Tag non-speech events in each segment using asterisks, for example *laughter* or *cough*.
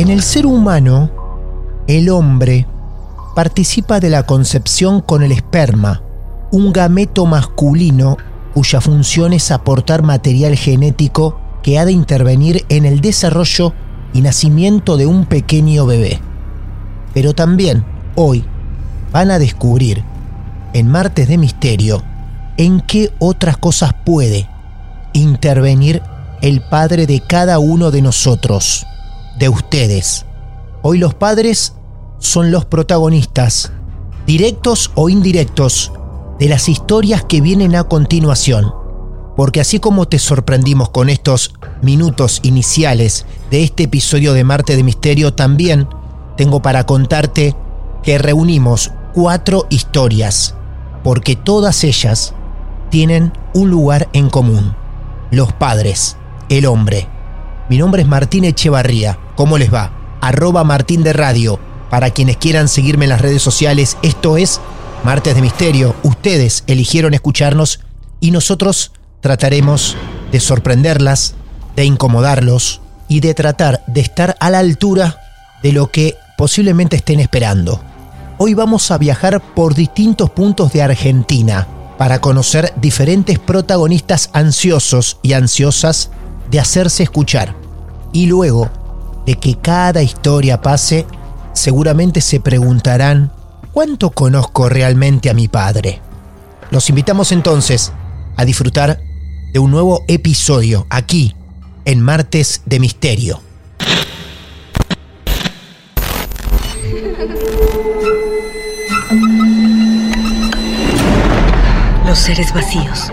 En el ser humano, el hombre participa de la concepción con el esperma, un gameto masculino cuya función es aportar material genético que ha de intervenir en el desarrollo y nacimiento de un pequeño bebé. Pero también, hoy, van a descubrir, en Martes de Misterio, en qué otras cosas puede intervenir el Padre de cada uno de nosotros de ustedes. Hoy los padres son los protagonistas, directos o indirectos, de las historias que vienen a continuación. Porque así como te sorprendimos con estos minutos iniciales de este episodio de Marte de Misterio, también tengo para contarte que reunimos cuatro historias, porque todas ellas tienen un lugar en común. Los padres, el hombre. Mi nombre es Martín Echevarría ¿Cómo les va? Arroba Martín de Radio. Para quienes quieran seguirme en las redes sociales, esto es Martes de Misterio. Ustedes eligieron escucharnos y nosotros trataremos de sorprenderlas, de incomodarlos y de tratar de estar a la altura de lo que posiblemente estén esperando. Hoy vamos a viajar por distintos puntos de Argentina para conocer diferentes protagonistas ansiosos y ansiosas de hacerse escuchar. Y luego de que cada historia pase, seguramente se preguntarán, ¿cuánto conozco realmente a mi padre? Los invitamos entonces a disfrutar de un nuevo episodio aquí, en Martes de Misterio. Los seres vacíos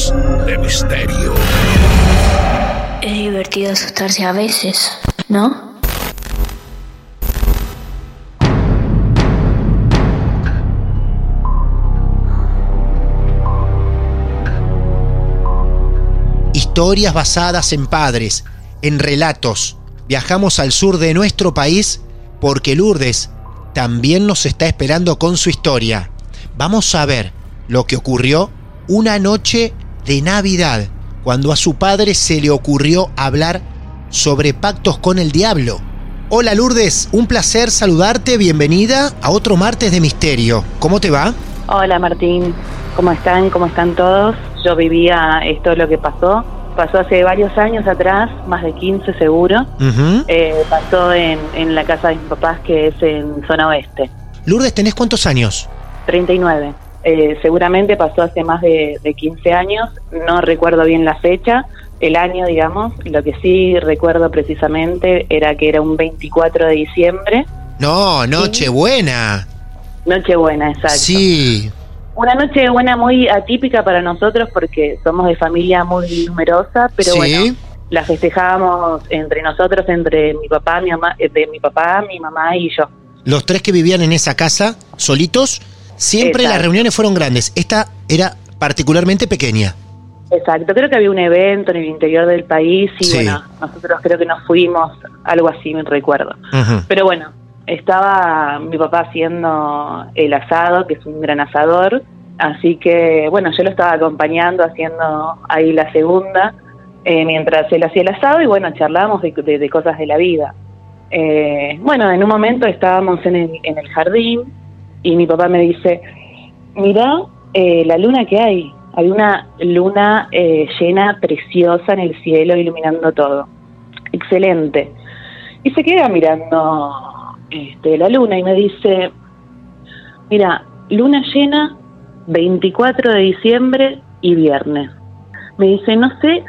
De Misterio. Es divertido asustarse a veces, ¿no? Historias basadas en padres, en relatos. Viajamos al sur de nuestro país porque Lourdes también nos está esperando con su historia. Vamos a ver lo que ocurrió una noche de Navidad, cuando a su padre se le ocurrió hablar sobre pactos con el diablo. Hola Lourdes, un placer saludarte, bienvenida a otro martes de misterio. ¿Cómo te va? Hola Martín, ¿cómo están? ¿Cómo están todos? Yo vivía esto lo que pasó. Pasó hace varios años atrás, más de 15 seguro. Eh, pasó en, en la casa de mis papás que es en zona oeste, Lourdes, ¿tenés cuántos años? 39. Eh, seguramente pasó hace más de, de 15 años, no recuerdo bien la fecha, el año digamos, lo que sí recuerdo precisamente era que era un 24 de diciembre, No, Nochebuena. Nochebuena, exacto. Sí. Una noche buena muy atípica para nosotros porque somos de familia muy numerosa, pero Sí. bueno, la festejábamos entre nosotros, entre mi papá, mi mamá, eh, de mi papá, mi mamá y yo. Los tres que vivían en esa casa, solitos, siempre las reuniones fueron grandes. Esta era particularmente pequeña. Exacto, creo que había un evento en el interior del país y Sí. bueno, nosotros creo que nos fuimos, algo así me recuerdo. Pero bueno, estaba mi papá haciendo el asado, que es un gran asador, así que bueno, yo lo estaba acompañando haciendo ahí la segunda, eh, mientras él hacía el asado y bueno, charlábamos de, de- de cosas de la vida. Eh, bueno, en un momento estábamos en el, en el jardín y mi papá me dice, mira eh, la luna que hay, hay una luna eh, llena, preciosa en el cielo, iluminando todo. Excelente. Y se queda mirando este, la luna y me dice, mira, luna llena, 24 de diciembre y viernes. Me dice, no sé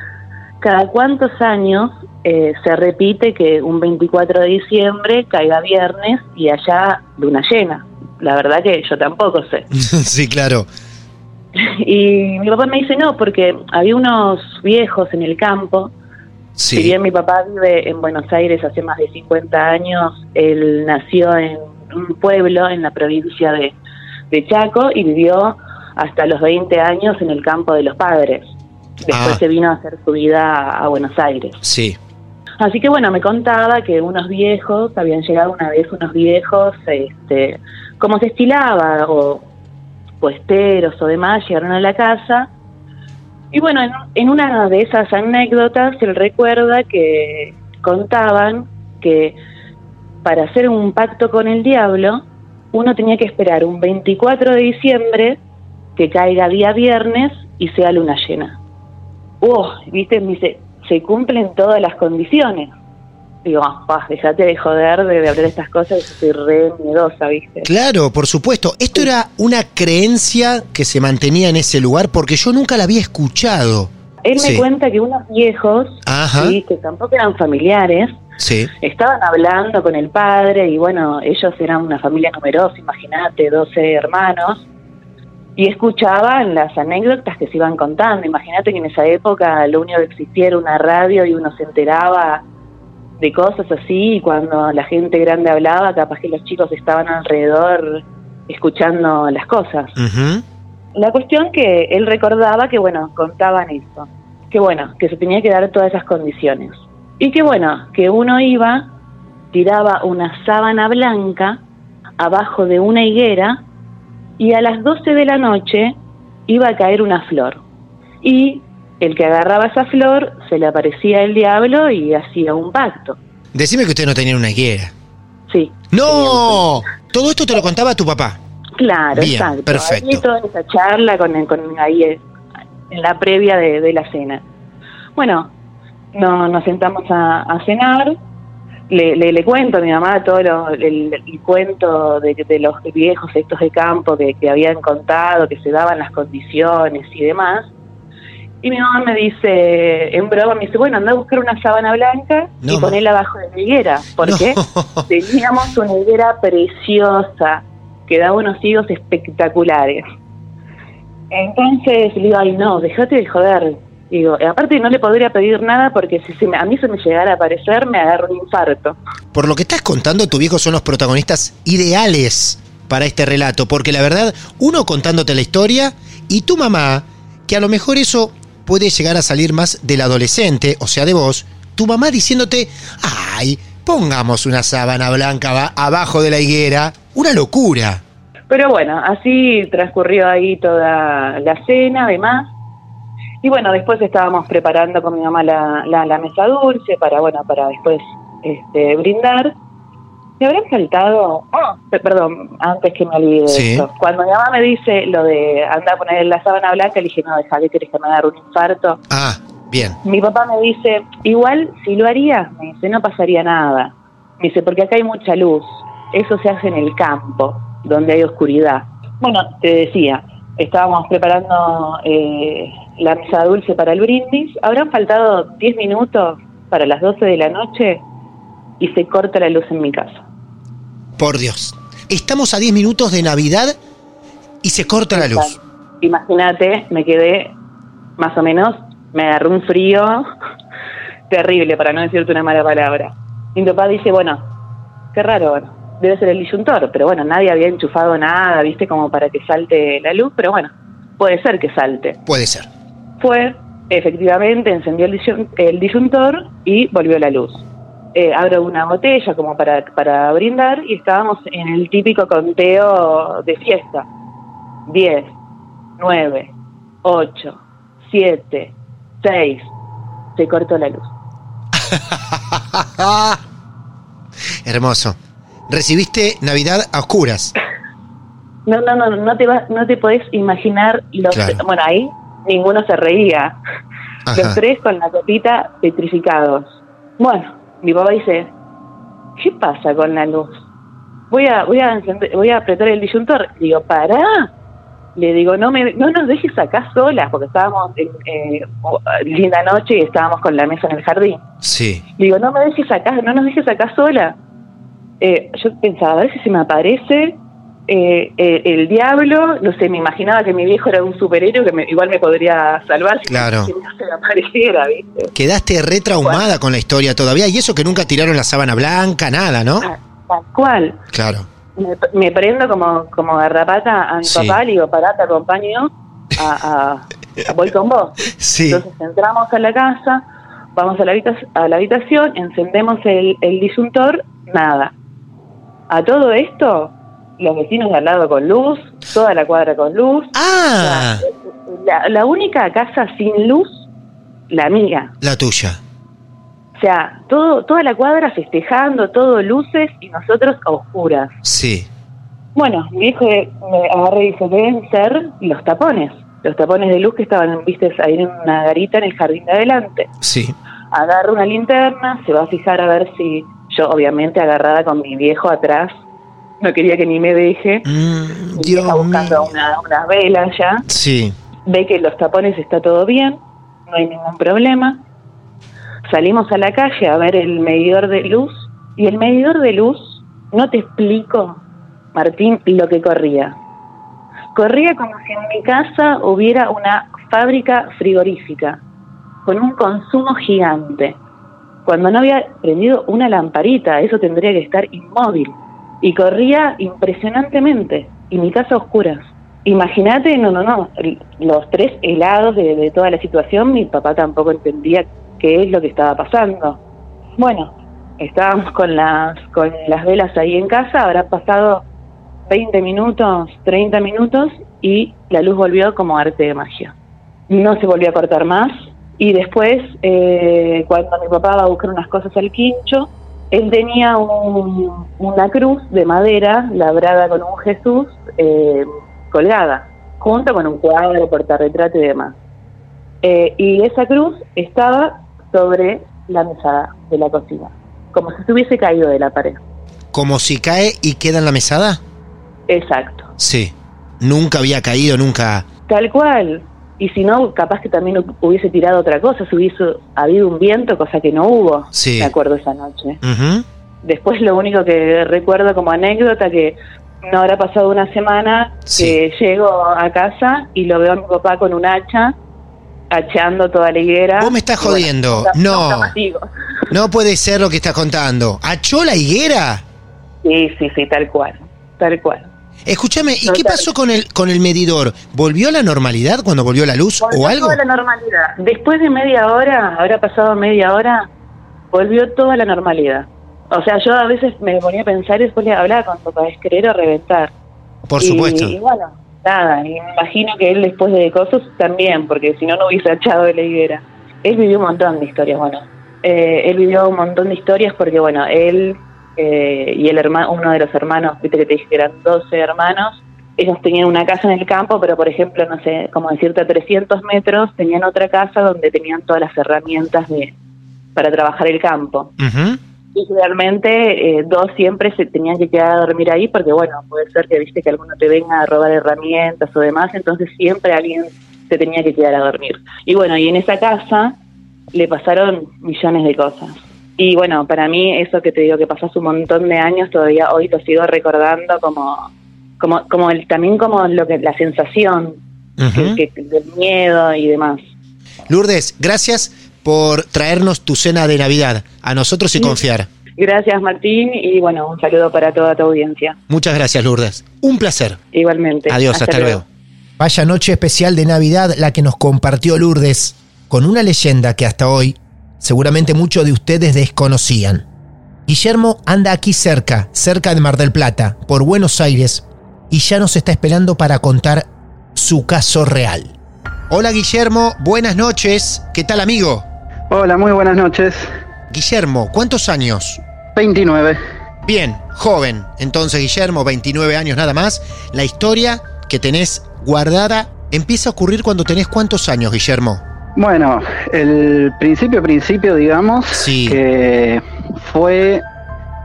cada cuántos años eh, se repite que un 24 de diciembre caiga viernes y haya luna llena. La verdad que yo tampoco sé. *laughs* sí, claro. Y mi papá me dice no, porque había unos viejos en el campo. Si Sí. bien mi papá vive en Buenos Aires hace más de 50 años, él nació en un pueblo en la provincia de, de Chaco y vivió hasta los 20 años en el campo de los padres. Después Ah. se vino a hacer su vida a Buenos Aires. Sí. Así que bueno, me contaba que unos viejos, habían llegado una vez unos viejos, este, como se estilaba, o puesteros o demás, llegaron a la casa. Y bueno, en, una de esas anécdotas, él recuerda que contaban que para hacer un pacto con el diablo, uno tenía que esperar un 24 de diciembre, que caiga día viernes y sea luna llena. ¡Oh! ¿Viste? Me dice, se cumplen todas las condiciones. Digo, ah, déjate de joder de, de hablar de estas cosas, yo soy re miedosa, ¿viste? Claro, por supuesto. Esto era una creencia que se mantenía en ese lugar porque yo nunca la había escuchado. Él me cuenta que unos viejos, sí, que tampoco eran familiares, Sí. estaban hablando con el padre y bueno, ellos eran una familia numerosa, imagínate, 12 hermanos, y escuchaban las anécdotas que se iban contando. Imagínate que en esa época lo único que existía era una radio y uno se enteraba de cosas así y cuando la gente grande hablaba, capaz que los chicos estaban alrededor escuchando las cosas. La cuestión que él recordaba que, bueno, contaban eso, que bueno, que se tenía que dar todas esas condiciones. Y que bueno, que uno iba, tiraba una sábana blanca abajo de una higuera y a las 12 de la noche iba a caer una flor. Y el que agarraba esa flor se le aparecía el diablo y hacía un pacto. Decime que usted no tenía una higuera. Sí. ¡No! Todo esto te lo contaba tu papá. Claro, Bien, exacto. perfecto. Ahí toda esa charla con, con ahí eh, en la previa de, de la cena. Bueno, no, nos sentamos a, a cenar. Le, le, le cuento a mi mamá todo lo- el, el cuento de, de los viejos estos de campo que, que habían contado, que se daban las condiciones y demás. Y mi mamá me dice, en broma, me dice, bueno, anda a buscar una sábana blanca No, y ponela abajo de la higuera. ¿Por *laughs* No. qué? Teníamos una higuera preciosa que daba unos higos espectaculares. Entonces le digo, ay no, déjate de joder. Digo, aparte no le podría pedir nada porque si me- a mí se me llegara a aparecer me agarro un infarto. Por lo que estás contando, tu viejo son los protagonistas ideales para este relato, porque la verdad, uno contándote la historia y tu mamá, que a lo mejor eso puede llegar a salir más del adolescente, o sea, de vos, tu mamá diciéndote, ay, pongamos una sábana blanca aba- abajo de la higuera, una locura. Pero bueno, así transcurrió ahí toda la cena, además. Y bueno, después estábamos preparando con mi mamá la, la, la mesa dulce para, bueno, para después este, brindar. Me habrán faltado, oh, pe- perdón, antes que me olvide de Sí. esto. Cuando mi mamá me dice lo de andar a poner la sábana blanca, le dije, no, deja que querés que me agarre un infarto. Ah, bien. Mi papá me dice, igual si lo haría, me dice, no pasaría nada. Me dice, porque acá hay mucha luz. Eso se hace en el campo, donde hay oscuridad. Bueno, te decía, estábamos preparando eh, la mesa dulce para el brindis. Habrán faltado 10 minutos para las 12 de la noche y se corta la luz en mi casa. Por Dios. Estamos a 10 minutos de Navidad y se corta la luz. Imagínate, me quedé más o menos, me agarró un frío *laughs* terrible, para no decirte una mala palabra. Mi papá dice, bueno, qué raro, bueno, debe ser el disyuntor, pero bueno, nadie había enchufado nada, viste, como para que salte la luz, pero bueno, puede ser que salte. Puede ser. Fue, efectivamente, encendió el, disyun- el disyuntor y volvió la luz. eh, abro una botella como para, para brindar y estábamos en el típico conteo de fiesta. 10, 9, 8, 7, 6. Se cortó la luz. *laughs* Hermoso. Recibiste Navidad a oscuras. *laughs* No, no, no, no te, vas, no te podés imaginar los... Claro. Bueno, ahí ninguno se reía. Ajá. Los tres con la copita petrificados. Bueno, mi papá dice, ¿qué pasa con la luz? Voy a, voy a, encender- voy a apretar el disyuntor. Digo, pará. Le digo, no me, no nos dejes acá solas, porque estábamos en eh, linda noche y estábamos con la mesa en el jardín. Sí. Le digo, no me dejes acá, no nos dejes acá sola. Eh, yo pensaba, a ver si se me aparece eh, eh, el diablo, no sé, me imaginaba que mi viejo era un superhéroe que me- igual me podría salvar si, Claro. no se me apareciera, ¿viste? Quedaste retraumada con la historia todavía y eso que nunca tiraron la sábana blanca, nada, ¿no? Ah, Tal cual. Claro. Me, me prendo como, como garrapata a mi Sí. papá, le digo, pará, te acompaño, a, a- a- voy con vos. *laughs* Sí. Entonces entramos a la casa, vamos a la, a la habitación, encendemos el, el disyuntor, nada. A todo esto, los vecinos de al lado con luz, toda la cuadra con luz. Ah, La, la única casa sin luz, la mía. la tuya. O sea, todo, toda la cuadra festejando, todo luces y nosotros a oscuras. Sí. Bueno, mi viejo me agarré y dice, deben ser los tapones. Los tapones de luz que estaban, viste, ahí en una garita en el jardín de adelante. Sí. agarra una linterna, se va a fijar a ver si yo, obviamente, agarrada con mi viejo atrás, no quería que ni me deje, Mm, Dios buscando mío. una, unas velas ya, Sí. ve que los tapones está todo bien, no hay ningún problema. Salimos a la calle a ver el medidor de luz y el medidor de luz, no te explico, Martín, lo que corría. Corría como si en mi casa hubiera una fábrica frigorífica con un consumo gigante. Cuando no había prendido una lamparita, eso tendría que estar inmóvil. Y corría impresionantemente. Y mi casa a oscuras. Imagínate, no, no, no, los tres helados de, de toda la situación, mi papá tampoco entendía qué es lo que estaba pasando. Bueno, estábamos con las, con las velas ahí en casa, habrá pasado 20 minutos, 30 minutos y la luz volvió como arte de magia. No se volvió a cortar más y después, eh, cuando mi papá va a buscar unas cosas al quincho, él tenía un- una cruz de madera labrada con un Jesús eh, colgada, junto con un cuadro, portarretrato y demás. Eh, y esa cruz estaba sobre la mesada de la cocina, como si se hubiese caído de la pared. Como si cae y queda en la mesada. Exacto. Sí. Nunca había caído, nunca. Tal cual. Y si no, capaz que también hu- hubiese tirado otra cosa, si hubiese habido un viento, cosa que no hubo, Sí. me acuerdo esa noche. Ujú. Después lo único que recuerdo como anécdota que no habrá pasado una semana Sí. que llego a casa y lo veo a mi papá con un hacha hachando toda la higuera. Vos me estás bueno, jodiendo. No. digo. No puede ser lo que estás contando. ¿Achó la higuera? Sí, sí, sí, tal cual, tal cual. Escúchame, ¿y qué pasó con el, con el medidor? ¿Volvió a la normalidad cuando volvió la luz Volvió o algo? toda la normalidad. Después de media hora, habrá pasado media hora, volvió toda la normalidad. O sea, yo a veces me ponía a pensar y después le hablaba con papá, es querer o reventar. Por Y- supuesto. Y, bueno, nada, y me imagino que él después de cosas también, porque si no, no hubiese echado de la higuera. Él vivió un montón de historias, bueno. Eh, él vivió un montón de historias porque, bueno, él eh, y el hermano, uno de los hermanos, viste que te dije que eran 12 hermanos, ellos tenían una casa en el campo, pero por ejemplo, no sé, como decirte, a 300 metros tenían otra casa donde tenían todas las herramientas de para trabajar el campo. Y realmente eh, dos siempre se tenían que quedar a dormir ahí porque, bueno, puede ser que viste que alguno te venga a robar herramientas o demás, entonces siempre alguien se tenía que quedar a dormir. Y bueno, y en esa casa le pasaron millones de cosas. Y bueno, para mí eso que te digo que pasó hace un montón de años, todavía hoy lo sigo recordando como, como, como el, también como lo que la sensación que- que- del miedo y demás. Lourdes, gracias por traernos tu cena de Navidad a nosotros y confiar. Gracias Martín y bueno, un saludo para toda tu audiencia. Muchas gracias, Lourdes. Un placer. Igualmente. Adiós, hasta, luego. Vaya noche especial de Navidad la que nos compartió Lourdes, con una leyenda que hasta hoy seguramente muchos de ustedes desconocían. Guillermo anda aquí cerca, cerca de Mar del Plata, por Buenos Aires, y ya nos está esperando para contar su caso real. Hola Guillermo, buenas noches. ¿Qué tal amigo? Hola, muy buenas noches. Guillermo, ¿cuántos años? 29. Bien, joven. Entonces, Guillermo, 29 años nada más. La historia que tenés guardada empieza a ocurrir cuando tenés cuántos años, Guillermo? Bueno, el principio, principio, digamos, Sí. que fue,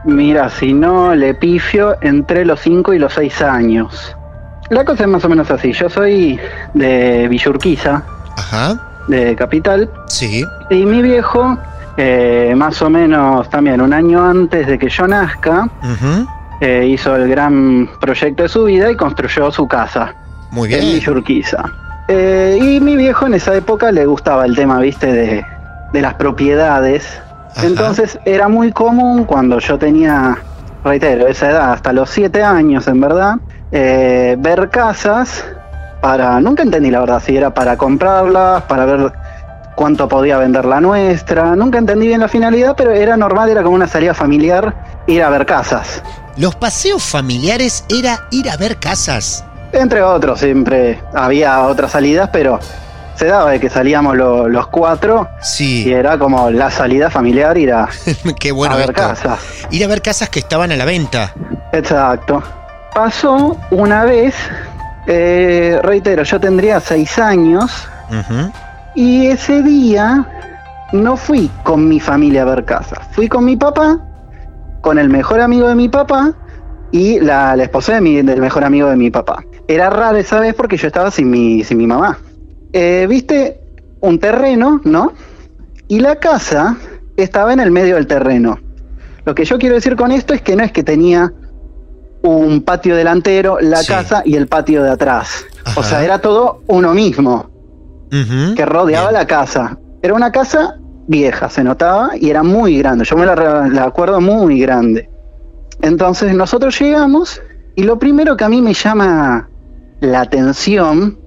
mira, si no le pifio, entre los 5 y los 6 años. La cosa es más o menos así. Yo soy de Villurquiza, Ajá. de Capital, Sí. y mi viejo, eh, más o menos también un año antes de que yo nazca, eh, hizo el gran proyecto de su vida y construyó su casa. Muy en bien. Villurquiza. Eh, y mi viejo en esa época le gustaba el tema, viste, de, de las propiedades. Ajá. Entonces era muy común cuando yo tenía, reitero, esa edad, hasta los siete años en verdad, eh, ver casas para, nunca entendí la verdad, si era para comprarlas, para ver cuánto podía vender la nuestra, nunca entendí bien la finalidad, pero era normal, era como una salida familiar ir a ver casas. Los paseos familiares era ir a ver casas. Entre otros, siempre había otras salidas, pero se daba de que salíamos lo- los cuatro y Sí. era como la salida familiar ir a, *laughs* Qué bueno a ver esto. casas. Ir a ver casas que estaban a la venta. Exacto. Pasó una vez, eh, reitero, yo tendría seis años y ese día no fui con mi familia a ver casas. Fui con mi papá, con el mejor amigo de mi papá y la, la esposa de mi- del mejor amigo de mi papá. Era raro esa vez porque yo estaba sin mi, sin mi mamá. Eh, Viste un terreno, ¿no? Y la casa estaba en el medio del terreno. Lo que yo quiero decir con esto es que no es que tenía un patio delantero, la Sí. casa y el patio de atrás. Ajá. O sea, era todo uno mismo que rodeaba Bien. la casa. Era una casa vieja, se notaba, y era muy grande. Yo me la, la acuerdo muy grande. Entonces nosotros llegamos y lo primero que a mí me llama la atención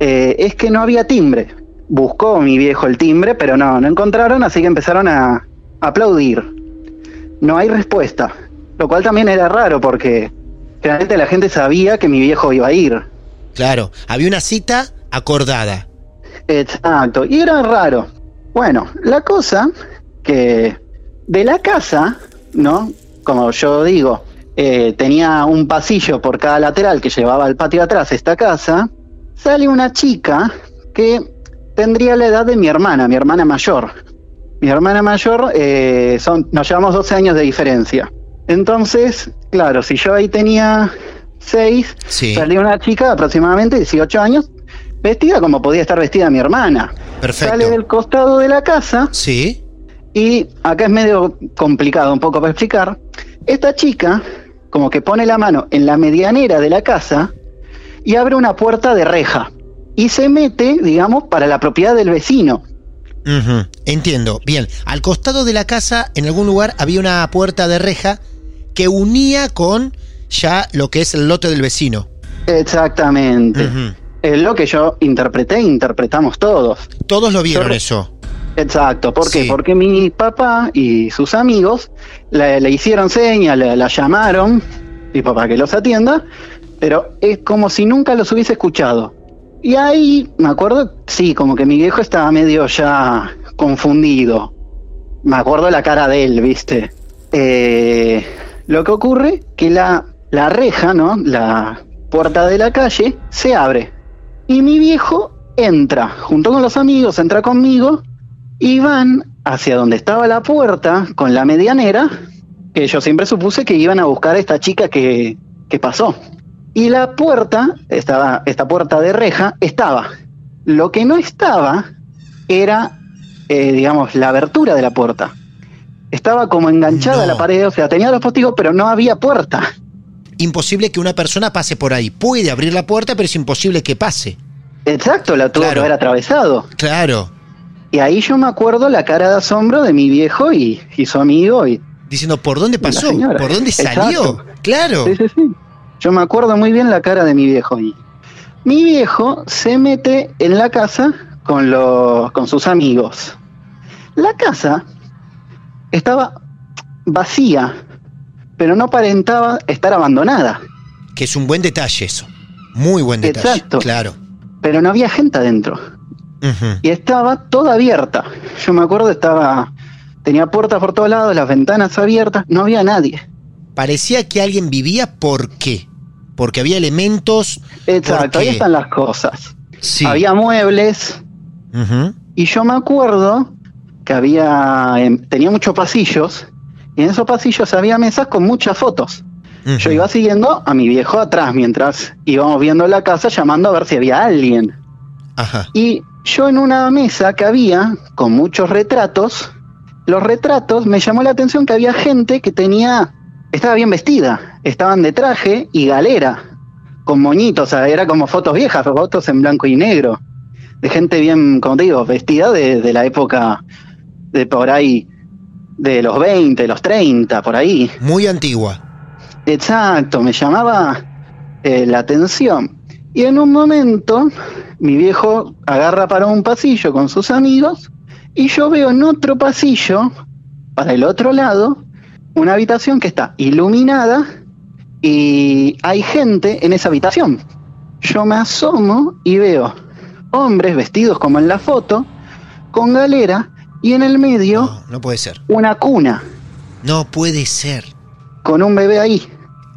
eh, es que no había timbre. Buscó mi viejo el timbre, pero no, no encontraron, así que empezaron a aplaudir. No hay respuesta, lo cual también era raro porque generalmente la gente sabía que mi viejo iba a ir. Claro, había una cita acordada. Exacto, y era raro. Bueno, la cosa que de la casa, ¿no? Como yo digo, eh, tenía un pasillo por cada lateral que llevaba al patio de atrás esta casa, sale una chica que tendría la edad de mi hermana, mi hermana mayor. Mi hermana mayor, eh, son, nos llevamos 12 años de diferencia. Entonces, claro, si yo ahí tenía 6, Sí. salía una chica de aproximadamente 18 años, vestida como podía estar vestida mi hermana. Perfecto. Sale del costado de la casa Sí. y acá es medio complicado un poco para explicar. Esta chica como que pone la mano en la medianera de la casa y abre una puerta de reja y se mete, digamos, para la propiedad del vecino. Entiendo. Bien, al costado de la casa, en algún lugar, había una puerta de reja que unía con ya lo que es el lote del vecino. Exactamente. Es lo que yo interpreté interpretamos todos. Todos lo vieron eso. Exacto, ¿por qué? Sí. Porque mi papá y sus amigos le, le hicieron señas, le- la llamaron, tipo para que los atienda, pero es como si nunca los hubiese escuchado. Y ahí, me acuerdo, sí, como que mi viejo estaba medio ya confundido. Me acuerdo la cara de él, ¿viste? Eh, lo que ocurre que la, la reja, ¿no? La puerta de la calle se abre. Y mi viejo entra, junto con los amigos, entra conmigo y van hacia donde estaba la puerta con la medianera, que yo siempre supuse que iban a buscar a esta chica que, que pasó. Y la puerta, estaba, esta puerta de reja, estaba. Lo que no estaba era, eh, digamos, la abertura de la puerta. Estaba como enganchada a la pared, o sea, tenía los postigos, pero no había puerta. Imposible que una persona pase por ahí. Puede abrir la puerta, pero es imposible que pase. Exacto, la tuvo Claro. que haber atravesado. Claro. Y ahí yo me acuerdo la cara de asombro de mi viejo y, y su amigo y Diciendo, ¿por dónde pasó? ¿Por dónde salió? Exacto. Claro. Sí, sí, sí. Yo me acuerdo muy bien la cara de mi viejo ahí. Mi viejo se mete en la casa con, los, con sus amigos. La casa estaba vacía, pero no aparentaba estar abandonada. Que es un buen detalle eso. Muy buen detalle. Exacto. Claro. Pero no había gente adentro. Y estaba toda abierta. Yo me acuerdo, estaba. Tenía puertas por todos lados, las ventanas abiertas, no había nadie. Parecía que alguien vivía, ¿por qué? Porque había elementos. Exacto, ahí están las cosas. Sí. Había muebles, y yo me acuerdo que había. em, tenía muchos pasillos, y en esos pasillos había mesas con muchas fotos. Yo iba siguiendo a mi viejo atrás mientras íbamos viendo la casa, llamando a ver si había alguien. Ajá. Y yo en una mesa que había con muchos retratos, los retratos me llamó la atención que había gente que tenía, estaba bien vestida, estaban de traje y galera, con moñitos, o sea, era como fotos viejas, fotos en blanco y negro, de gente bien, como te digo, vestida de, de la época de por ahí, de los 20, los 30, por ahí. Muy antigua. Exacto, me llamaba eh, la atención. Y en un momento, mi viejo agarra para un pasillo con sus amigos y yo veo en otro pasillo, para el otro lado, una habitación que está iluminada y hay gente en esa habitación. Yo me asomo y veo hombres vestidos como en la foto, con galera y en el medio No puede ser. una cuna No puede ser. con un bebé ahí.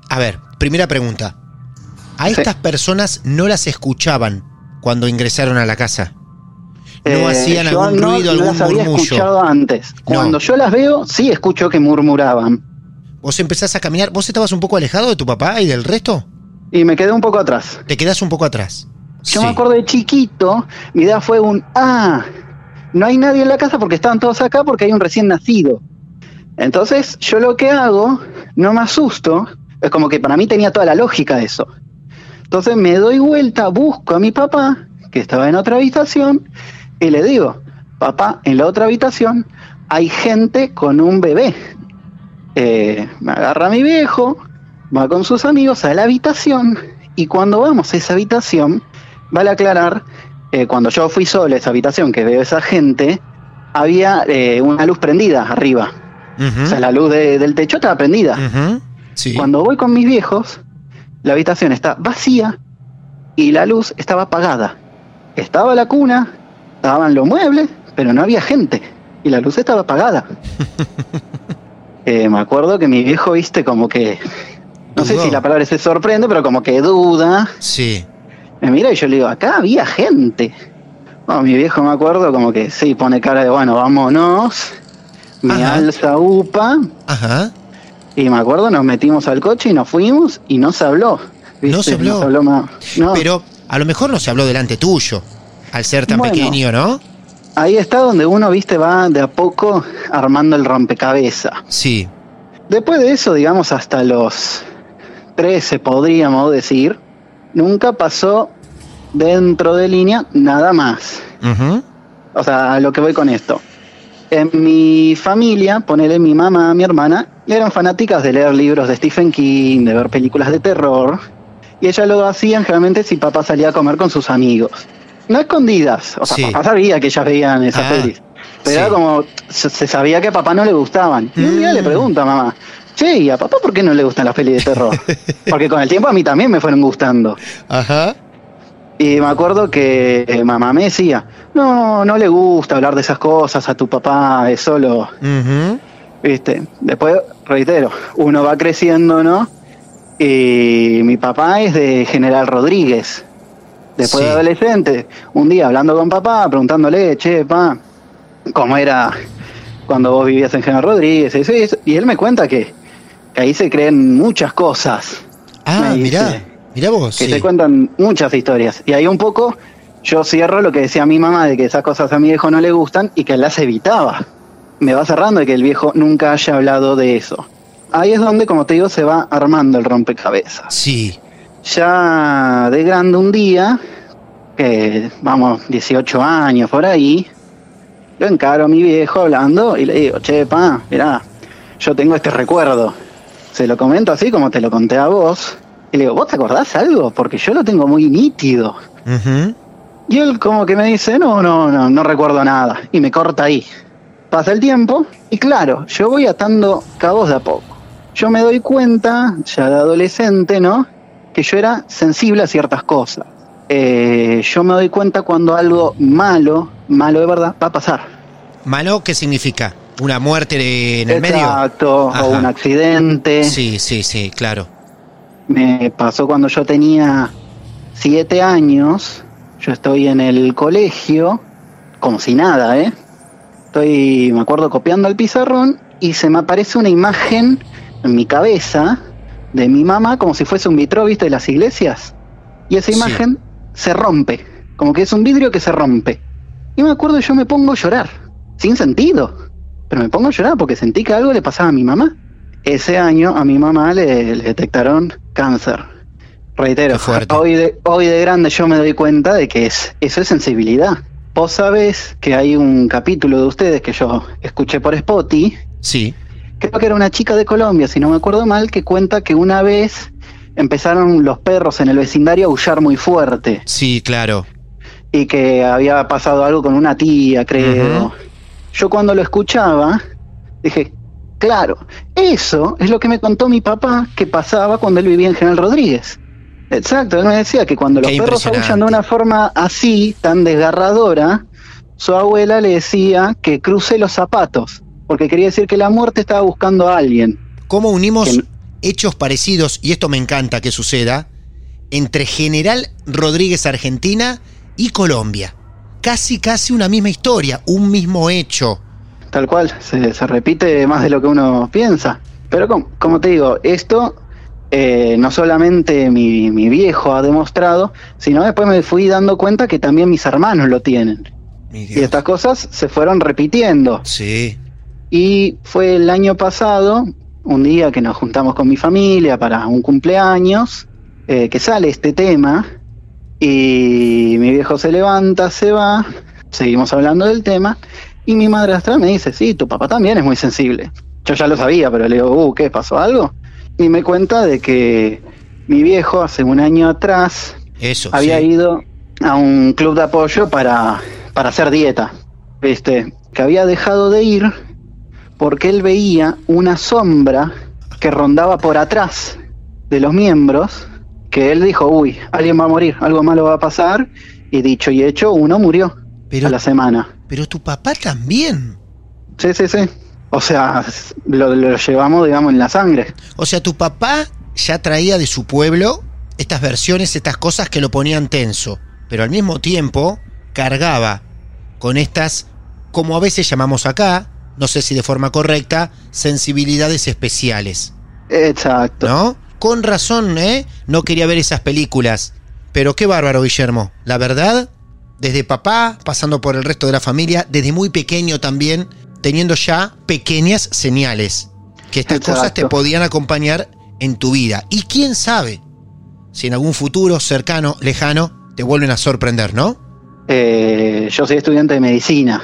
A ver, primera pregunta. ¿A Sí. estas personas no las escuchaban cuando ingresaron a la casa? ¿No Eh, hacían algún no ruido, algún las había murmullo? escuchado antes. Cuando yo las veo, sí escucho que murmuraban. Vos empezás a caminar. ¿Vos estabas un poco alejado de tu papá y del resto? Y me quedé un poco atrás. Te quedás un poco atrás. Yo me acuerdo de chiquito, mi idea fue un, ah, no hay nadie en la casa porque estaban todos acá porque hay un recién nacido. Entonces yo lo que hago, no me asusto, es como que para mí tenía toda la lógica eso. Entonces me doy vuelta, busco a mi papá, que estaba en otra habitación, y le digo, papá, en la otra habitación hay gente con un bebé. Eh, me agarra mi viejo, va con sus amigos a la habitación, y cuando vamos a esa habitación, vale aclarar, eh, cuando yo fui solo a esa habitación que veo esa gente, había eh, una luz prendida arriba. O sea, la luz de- del techo estaba prendida. Cuando voy con mis viejos, la habitación está vacía y la luz estaba apagada. Estaba la cuna, estaban los muebles, pero no había gente y la luz estaba apagada. *laughs* Eh, me acuerdo que mi viejo, viste, como que, no sé si la palabra se sorprende, pero como que duda. Sí. Me mira y yo le digo, acá había gente. Bueno, mi viejo me acuerdo como que sí, pone cara de, bueno, vámonos. Me alza upa. Ajá. Y me acuerdo, nos metimos al coche y nos fuimos y no se habló. ¿viste? No se habló. No se habló más. No. Pero a lo mejor no se habló delante tuyo, al ser tan Bueno. pequeño, ¿no? Ahí está donde uno, viste, va de a poco armando el rompecabezas. Sí. Después de eso, digamos, hasta los 13, podríamos decir, nunca pasó dentro de línea nada más. O sea, a lo que voy con esto. En mi familia, ponele mi mamá, mi hermana, eran fanáticas de leer libros de Stephen King, de ver películas de terror. Y ellas lo hacían generalmente si papá salía a comer con sus amigos. No escondidas. O sea, Sí. papá sabía que ellas veían esas Ah, pelis. Pero era como, se, se sabía que a papá no le gustaban. Y un día Mm. le pregunta a mamá, che, ¿y a papá por qué no le gustan las pelis de terror? *laughs* Porque con el tiempo a mí también me fueron gustando. Ajá. Y me acuerdo que eh, mamá me decía, no, no le gusta hablar de esas cosas a tu papá, es solo, Ujú. viste. Después, reitero, uno va creciendo, ¿no? Y mi papá es de General Rodríguez. Después Sí. de adolescente, un día hablando con papá, preguntándole, che, pa, ¿cómo era cuando vos vivías en General Rodríguez? Eso y, eso. Y él me cuenta que, que ahí se creen muchas cosas. Ah, dice mirá. Vos. que sí. se cuentan muchas historias. Y ahí un poco yo cierro lo que decía mi mamá de que esas cosas a mi viejo no le gustan y que las evitaba. Me va cerrando de que el viejo nunca haya hablado de eso. Ahí es donde, como te digo, se va armando el rompecabezas. Sí. Ya de grande un día, que vamos, 18 años por ahí, lo encaro a mi viejo hablando y le digo, che, pa, mirá, yo tengo este recuerdo. Se lo comento así como te lo conté a vos. Y le digo, ¿vos te acordás algo? Porque yo lo tengo muy nítido. Y él como que me dice, no, no, no, no recuerdo nada. Y me corta ahí. Pasa el tiempo y claro, yo voy atando cabos de a poco. Yo me doy cuenta, ya de adolescente, ¿no? Que yo era sensible a ciertas cosas. Eh, yo me doy cuenta cuando algo malo, malo de verdad, va a pasar. ¿Malo qué significa? ¿Una muerte en el medio? Exacto, o un accidente. Sí, sí, sí, claro. Me pasó cuando yo tenía siete años. Yo estoy en el colegio, como si nada, ¿eh? Estoy, me acuerdo, copiando el pizarrón y se me aparece una imagen en mi cabeza de mi mamá, como si fuese un vitro, ¿viste? De las iglesias. Y esa Sí. imagen se rompe, como que es un vidrio que se rompe. Y me acuerdo, yo me pongo a llorar, sin sentido. Pero me pongo a llorar porque sentí que algo le pasaba a mi mamá. Ese año a mi mamá le, le detectaron cáncer. Reitero, hoy de, hoy de grande yo me doy cuenta de que es, eso es sensibilidad. Vos sabés que hay un capítulo de ustedes que yo escuché por Spotify, Sí. creo que era una chica de Colombia, si no me acuerdo mal, que cuenta que una vez empezaron los perros en el vecindario a aullar muy fuerte Sí, claro. y que había pasado algo con una tía, creo. Yo cuando lo escuchaba, dije, claro, eso es lo que me contó mi papá que pasaba cuando él vivía en General Rodríguez. Exacto, él me decía que cuando los perros aullan de una forma así, tan desgarradora, su abuela le decía que cruce los zapatos, porque quería decir que la muerte estaba buscando a alguien. ¿Cómo unimos Que- hechos parecidos, y esto me encanta que suceda, entre General Rodríguez Argentina y Colombia? Casi, casi una misma historia, un mismo hecho. Tal cual, se, se repite más de lo que uno piensa. Pero como, como te digo, esto eh, no solamente mi, mi viejo ha demostrado, sino después me fui dando cuenta que también mis hermanos lo tienen. Y estas cosas se fueron repitiendo. Sí. Y fue el año pasado, un día que nos juntamos con mi familia para un cumpleaños, eh, que sale este tema, y mi viejo se levanta, se va, seguimos hablando del tema, y mi madrastra me dice, sí, tu papá también es muy sensible. Yo ya lo sabía, pero le digo, uh, ¿qué pasó algo? Y me cuenta de que mi viejo hace un año atrás Eso. había sí. ido a un club de apoyo para, para hacer dieta, ¿viste? Que había dejado de ir porque él veía una sombra que rondaba por atrás de los miembros, que él dijo, uy, alguien va a morir, algo malo va a pasar, y dicho y hecho, uno murió Pero- a la semana. Pero tu papá también. Sí, sí, sí. O sea, lo, lo llevamos, digamos, en la sangre. O sea, tu papá ya traía de su pueblo estas versiones, estas cosas que lo ponían tenso, pero al mismo tiempo cargaba con estas, como a veces llamamos acá, no sé si de forma correcta, sensibilidades especiales, Exacto. ¿no? Con razón, ¿eh? No quería ver esas películas. Pero qué bárbaro, Guillermo. La verdad, desde papá, pasando por el resto de la familia, desde muy pequeño también, teniendo ya pequeñas señales. Que estas Exacto. cosas te podían acompañar en tu vida. Y quién sabe si en algún futuro cercano, lejano, te vuelven a sorprender, ¿no? Eh, yo soy estudiante de medicina.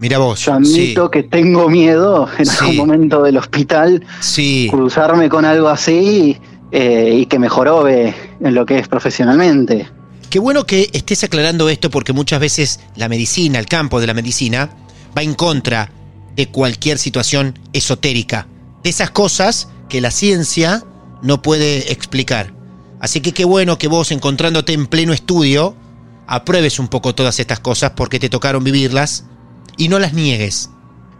Mira vos. Yo admito sí, que tengo miedo en Sí. algún momento del hospital sí. cruzarme con algo así eh, y que me jorobe en lo que es profesionalmente. Qué bueno que estés aclarando esto porque muchas veces la medicina, el campo de la medicina, va en contra de cualquier situación esotérica, de esas cosas que la ciencia no puede explicar. Así que qué bueno que vos, encontrándote en pleno estudio, apruebes un poco todas estas cosas porque te tocaron vivirlas y no las niegues.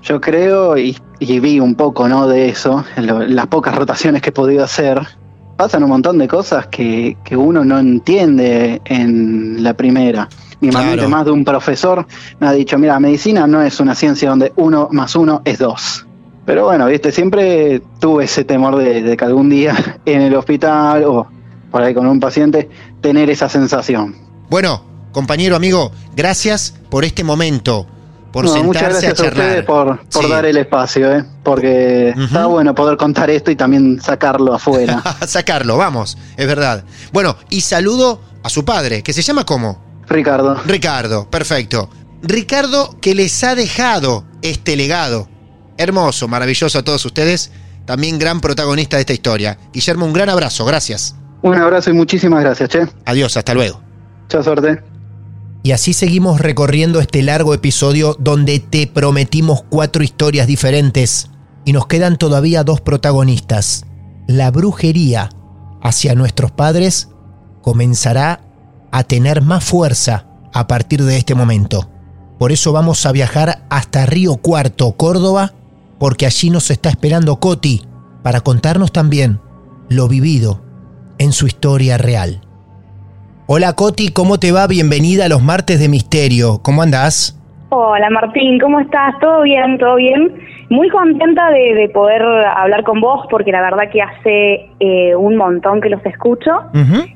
Yo creo, y, vi un poco ¿no? de eso, lo- las pocas rotaciones que he podido hacer, pasan un montón de cosas que, que uno no entiende en la primera. Mismamente Claro. más de un profesor me ha dicho, mira, medicina no es una ciencia donde uno más uno es dos. Pero bueno, viste, siempre tuve ese temor de, de que algún día *laughs* en el hospital o por ahí con un paciente, tener esa sensación. Bueno, compañero, amigo, gracias por este momento, por No, muchas sentarse gracias a a, ustedes charlar. por, por Sí. dar el espacio, ¿eh? porque está bueno poder contar esto y también sacarlo afuera. *laughs* Sacarlo, vamos, es verdad. Bueno, y saludo a su padre, que se llama ¿cómo? Ricardo, Ricardo, perfecto. Ricardo que les ha dejado este legado. Hermoso, maravilloso a todos ustedes. También gran protagonista de esta historia. Guillermo, un gran abrazo, gracias. un abrazo y muchísimas gracias, che. Adiós, hasta luego. Mucha suerte. Y así seguimos recorriendo este largo episodio donde te prometimos cuatro historias diferentes y nos quedan todavía dos protagonistas. La brujería hacia nuestros padres comenzará a tener más fuerza a partir de este momento. Por eso vamos a viajar hasta Río Cuarto, Córdoba, porque allí nos está esperando Coti para contarnos también lo vivido en su historia real. Hola Coti, ¿cómo te va? Bienvenida a los martes de misterio. ¿Cómo andás? Hola Martín, ¿cómo estás? ¿Todo bien? ¿Todo bien? Muy contenta de, de poder hablar con vos porque la verdad que hace eh, un montón que los escucho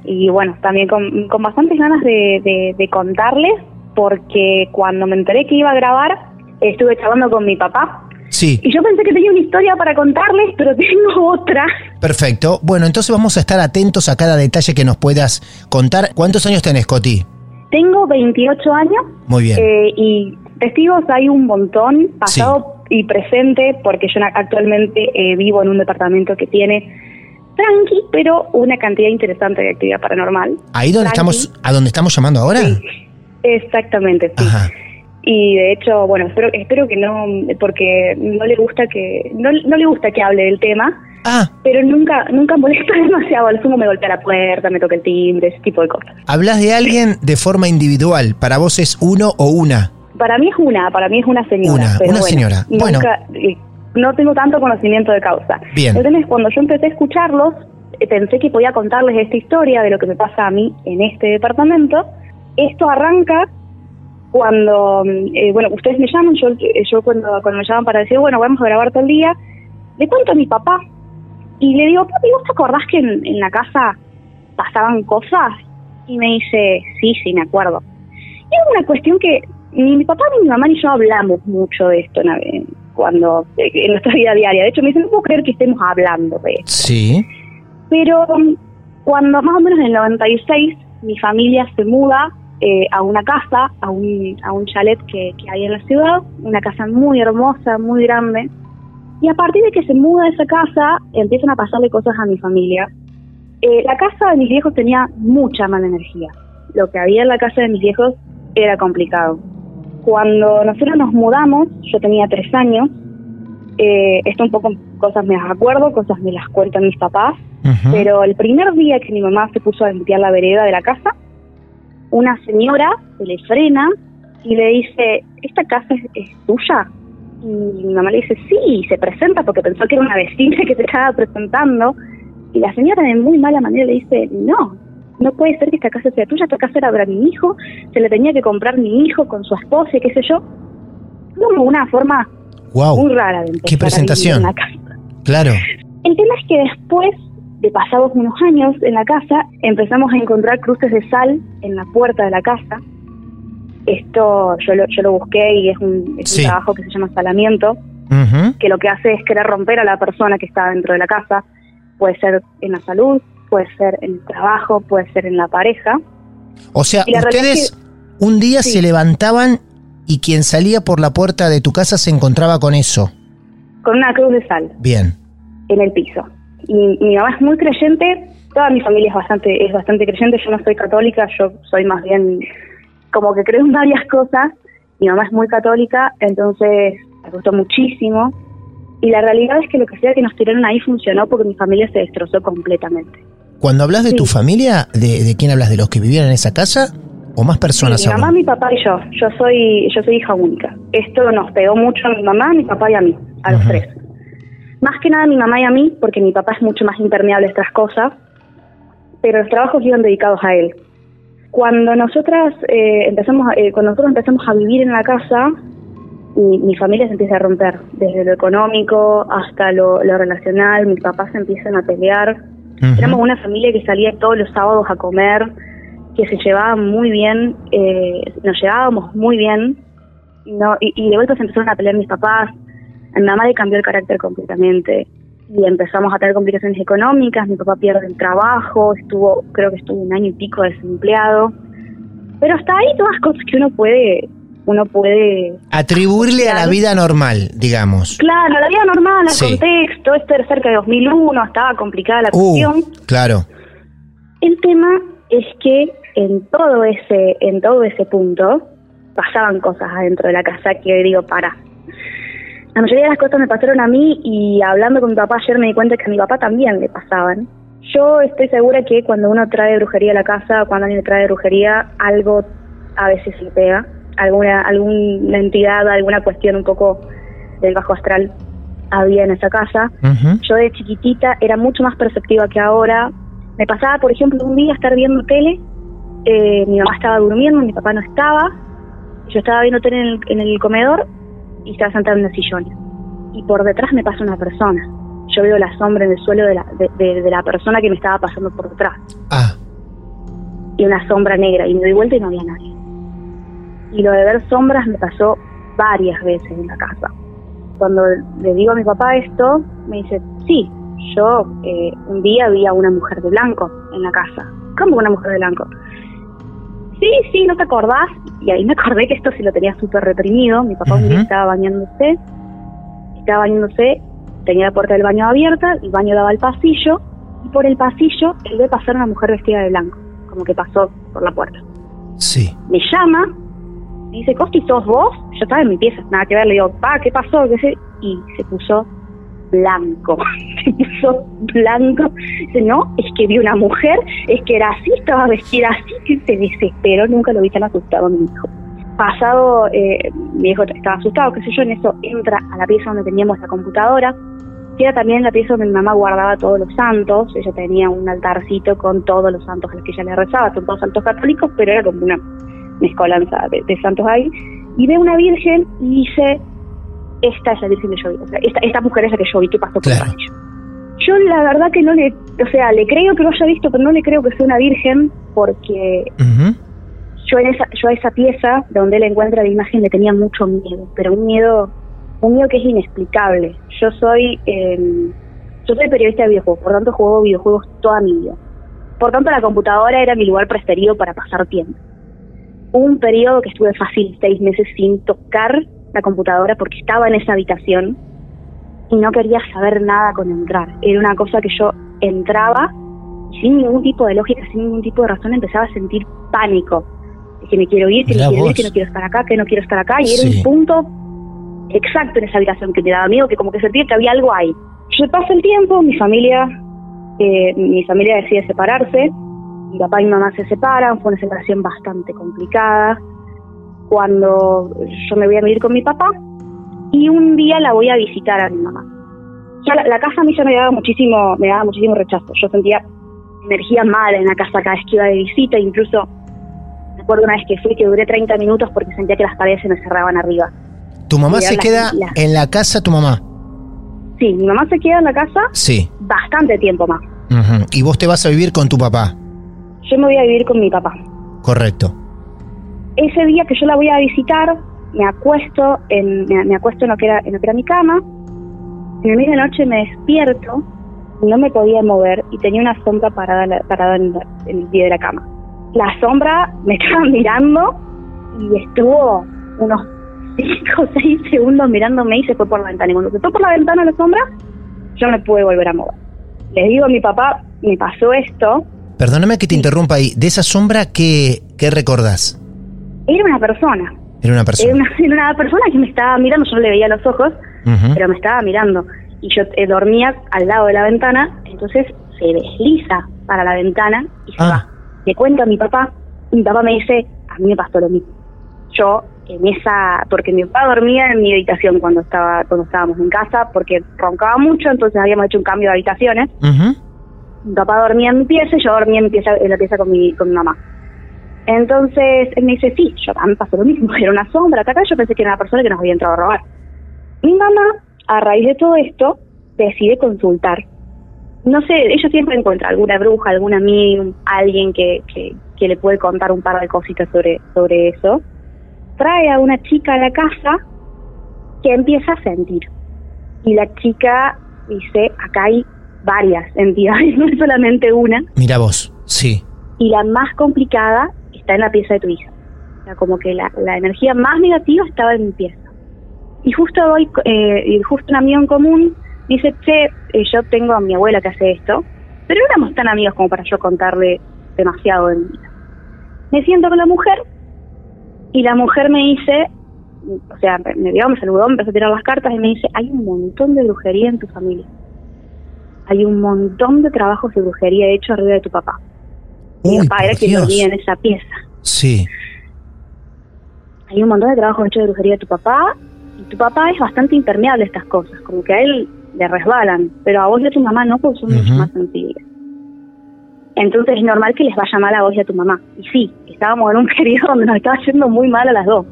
y bueno, también con, con bastantes ganas de, de- de contarles porque cuando me enteré que iba a grabar estuve charlando con mi papá Sí, y yo pensé que tenía una historia para contarles, pero *laughs* tengo otra. Perfecto. Bueno, entonces vamos a estar atentos a cada detalle que nos puedas contar. ¿Cuántos años tenés, Coti? Tengo 28 años Muy bien. eh, y testigos hay un montón, pasado y presente, porque yo actualmente eh, vivo en un departamento que tiene tranqui, pero una cantidad interesante de actividad paranormal. Ahí donde Tranqui. estamos, a donde estamos llamando ahora. Exactamente, sí. Ajá. Y de hecho, bueno, espero, espero que no, porque no le gusta que, no, no le gusta que hable del tema, Ah, pero nunca, nunca molesta *laughs* demasiado. Al sumo me golpea la puerta, me toca el timbre, ese tipo de cosas. hablas de alguien de forma individual. Para vos es uno o una. Para mí es una, para mí es una señora. Una, pero una bueno, señora. Bueno. nunca- eh, no tengo tanto conocimiento de causa. Bien. Entonces, cuando yo empecé a escucharlos, eh, pensé que podía contarles esta historia de lo que me pasa a mí en este departamento. Esto arranca cuando, mm, eh, bueno, ustedes me llaman, yo, yo cuando, cuando me llaman para decir, bueno, vamos a grabar todo el día, le cuento a mi papá y le digo, papi, ¿vos te acordás que en, en la casa pasaban cosas? Y me dice, sí, sí, me acuerdo. Y es una cuestión que ni mi papá ni mi mamá ni yo hablamos mucho de esto en, cuando en nuestra vida diaria. De hecho, me dicen, no puedo creer que estemos hablando de esto. Sí. Pero um, cuando más o menos en el 96 mi familia se muda eh, a una casa, a un, a un chalet que, que hay en la ciudad, una casa muy hermosa, muy grande. Y a partir de que se muda a esa casa, empiezan a pasarle cosas a mi familia. Eh, la casa de mis viejos tenía mucha mala energía. Lo que había en la casa de mis viejos era complicado. Cuando nosotros nos mudamos, yo tenía tres años, eh, esto un poco cosas me las acuerdo, cosas me las cuentan mis papás, pero el primer día que mi mamá se puso a limpiar la vereda de la casa, una señora se le frena y le dice, ¿esta casa es, es tuya? Y mi mamá le dice, sí, y se presenta porque pensó que era una vecina que se estaba presentando. Y la señora de muy mala manera le dice, no, no puede ser que esta casa sea tuya, esta casa era para mi hijo, se le tenía que comprar mi hijo con su esposa y qué sé yo. Como una forma Wow. muy rara de empezar Qué a presentación. en la casa. Claro. El tema es que después de pasados unos años en la casa, empezamos a encontrar cruces de sal en la puerta de la casa. Esto yo lo, yo lo busqué y es un, es Sí. un trabajo que se llama salamiento, que lo que hace es querer romper a la persona que está dentro de la casa. Puede ser en la salud, puede ser en el trabajo, puede ser en la pareja. O sea, ustedes es un día se levantaban y quien salía por la puerta de tu casa se encontraba con eso. Con una cruz de sal Bien. en el piso. Y mi mamá es muy creyente, toda mi familia es bastante, es bastante creyente, yo no soy católica, yo soy más bien como que creo en varias cosas. Mi mamá es muy católica, entonces me gustó muchísimo. Y la realidad es que lo que sea que nos tiraron ahí funcionó porque mi familia se destrozó completamente. Cuando hablas de tu familia, ¿de, de quién hablas? ¿De los que vivían en esa casa? ¿O más personas Sí, mi aún? mamá, mi papá y yo. Yo soy, yo soy hija única. Esto nos pegó mucho a mi mamá, a mi papá y a mí, a los tres. Más que nada a mi mamá y a mí, porque mi papá es mucho más impermeable a estas cosas, pero los trabajos iban dedicados a él. Cuando nosotras eh, empezamos, eh, cuando nosotros empezamos a vivir en la casa, mi, mi familia se empieza a romper, desde lo económico hasta lo, lo relacional. Mis papás se empiezan a pelear. Éramos una familia que salía todos los sábados a comer, que se llevaba muy bien, eh, nos llevábamos muy bien, no, y, y de vuelta se empezaron a pelear mis papás, a mi mamá le cambió el carácter completamente, y empezamos a tener complicaciones económicas, mi papá pierde el trabajo, estuvo, creo que estuvo un año y pico desempleado, pero hasta ahí todas cosas que uno puede, uno puede Atribuirle a la vida normal, digamos. Claro, la vida normal, Sí. contexto, esto era cerca de 2001, estaba complicada la Uh, cuestión. claro. El tema es que en todo ese, en todo ese punto, pasaban cosas adentro de la casa que digo, para. La mayoría de las cosas me pasaron a mí y hablando con mi papá ayer me di cuenta que a mi papá también le pasaban. Yo estoy segura que cuando uno trae brujería a la casa, cuando alguien trae brujería, algo a veces se pega, alguna, alguna entidad, alguna cuestión un poco del bajo astral había en esa casa. Yo de chiquitita era mucho más perceptiva que ahora. Me pasaba, por ejemplo, un día estar viendo tele, eh, mi mamá estaba durmiendo, mi papá no estaba, yo estaba viendo tele en el, en el comedor y estaba sentada en el sillón. Y por detrás me pasa una persona. Yo veo la sombra en el suelo de la, de, de- de la persona que me estaba pasando por detrás. Ah. Y una sombra negra. Y me doy vuelta y no había nadie. Y lo de ver sombras me pasó varias veces en la casa. Cuando le digo a mi papá esto, me dice, sí, yo eh, un día vi a una mujer de blanco en la casa. ¿Cómo una mujer de blanco? Sí, sí, ¿no te acordás? Y ahí me acordé que esto sí lo tenía súper reprimido. Mi papá un día Ujú. estaba bañándose, estaba bañándose, tenía la puerta del baño abierta, el baño daba al pasillo, y por el pasillo él ve pasar una mujer vestida de blanco, como que pasó por la puerta. Sí. Me llama, me dice, Costi, ¿sos vos? Yo estaba en mi pieza, nada que ver, le digo, pa, ¿qué pasó? ¿Qué sé? Y se puso blanco, *laughs* se blanco. Dice, no, es que vi una mujer, es que era así, estaba vestida así, que se desesperó, nunca lo vi tan asustado mi hijo. Pasado, eh, mi hijo estaba asustado, qué sé yo, en eso entra a la pieza donde teníamos la computadora, que era también la pieza donde mi mamá guardaba todos los santos, ella tenía un altarcito con todos los santos a los que ella le rezaba, son todos santos católicos, pero era como una mezcolanza de, de santos ahí, y ve una virgen y dice, esta es la virgen que yo vi, o sea, esta, esta mujer es la que yo vi que pasó por el pasillo. Yo la verdad que no le, o sea, le creo que lo haya visto, pero no le creo que sea una virgen, porque yo en esa, yo a esa pieza donde él encuentra la imagen le tenía mucho miedo, pero un miedo, un miedo que es inexplicable. Yo soy, eh, yo soy periodista de videojuegos, por tanto juego videojuegos toda mi vida. Por tanto la computadora era mi lugar preferido para pasar tiempo. Un periodo que estuve fácil seis meses sin tocar la computadora porque estaba en esa habitación y no quería saber nada con entrar. Era una cosa que yo entraba y sin ningún tipo de lógica, sin ningún tipo de razón empezaba a sentir pánico. Que me quiero ir, que Mirá me quiero ir, que no quiero estar acá, que no quiero estar acá. Y era un punto exacto en esa habitación que me daba miedo, que como que sentía que había algo ahí. Yo pasa el tiempo, mi familia, eh, mi familia decide separarse, mi papá y mi mamá se separan, fue una separación bastante complicada. Cuando yo me voy a vivir con mi papá, y un día la voy a visitar a mi mamá. Ya la, la casa a mí ya me daba muchísimo, me daba muchísimo rechazo. Yo sentía energía mala en la casa cada vez que iba de visita, incluso me acuerdo una vez que fui que duré 30 minutos porque sentía que las paredes se me cerraban arriba. ¿Tu mamá se queda las- en la casa, tu mamá? Sí, mi mamá se queda en la casa Sí. bastante tiempo más. Y vos te vas a vivir con tu papá. Yo me voy a vivir con mi papá. Correcto. Ese día que yo la voy a visitar, me acuesto en, me, me acuesto en lo que era, en lo que era mi cama, en el medio de la noche me despierto, no me podía mover y tenía una sombra parada, parada en, la- en el pie de la cama. La sombra me *laughs* estaba mirando y estuvo unos 5 o 6 segundos mirándome y se fue por la ventana. Y cuando se fue por la ventana la sombra, yo me pude volver a mover. Les digo a mi papá, me pasó esto, Perdóname que te interrumpa ahí. De esa sombra, ¿qué, qué recordás? Era una persona. Era una persona. Era una, *laughs* era una persona que me estaba mirando, yo no le veía los ojos, pero me estaba mirando. Y yo eh, dormía al lado de la ventana, entonces se desliza para la ventana y se va. Le cuento a mi papá, y mi papá me dice, a mí me pasó lo mismo. Yo en esa, porque mi papá dormía en mi habitación cuando estaba cuando estábamos en casa, porque roncaba mucho, entonces habíamos hecho un cambio de habitaciones. Mi papá dormía en mi pieza y yo dormía en, mi pieza, en la pieza con mi, con mi mamá. Entonces él me dice, sí, yo, a mí pasó lo mismo, *laughs* era una sombra acá, yo pensé que era una persona que nos había entrado a robar. Mi mamá, a raíz de todo esto, decide consultar. No sé, ella siempre encuentra alguna bruja, alguna medium, alguien que, que, que le puede contar un par de cositas sobre, sobre eso. Trae a una chica a la casa que empieza a sentir. Y la chica dice, acá hay varias entidades, *laughs* no es solamente una. Mira vos, sí. Y la más complicada está en la pieza de tu hija. O sea, como que la, la energía más negativa estaba en mi pieza. Y justo hoy, eh, justo un amigo en común dice, che, eh, yo tengo a mi abuela que hace esto, pero no éramos tan amigos como para yo contarle demasiado de mi vida. Me siento con la mujer y la mujer me dice, o sea, me vio, me saludó, me empezó a tirar las cartas y me dice, hay un montón de brujería en tu familia. Hay un montón de trabajos de brujería hecho arriba de tu papá. Mi Uy, papá era quien dormía en esa pieza. Sí. Hay un montón de trabajos hechos de brujería de tu papá y tu papá es bastante impermeable a estas cosas, como que a él le resbalan, pero a vos y a tu mamá no, porque son mucho más sensibles. Entonces es normal que les vaya mal a vos y a tu mamá. Y sí, estábamos en un *laughs* periodo donde nos estaba yendo muy mal a las dos.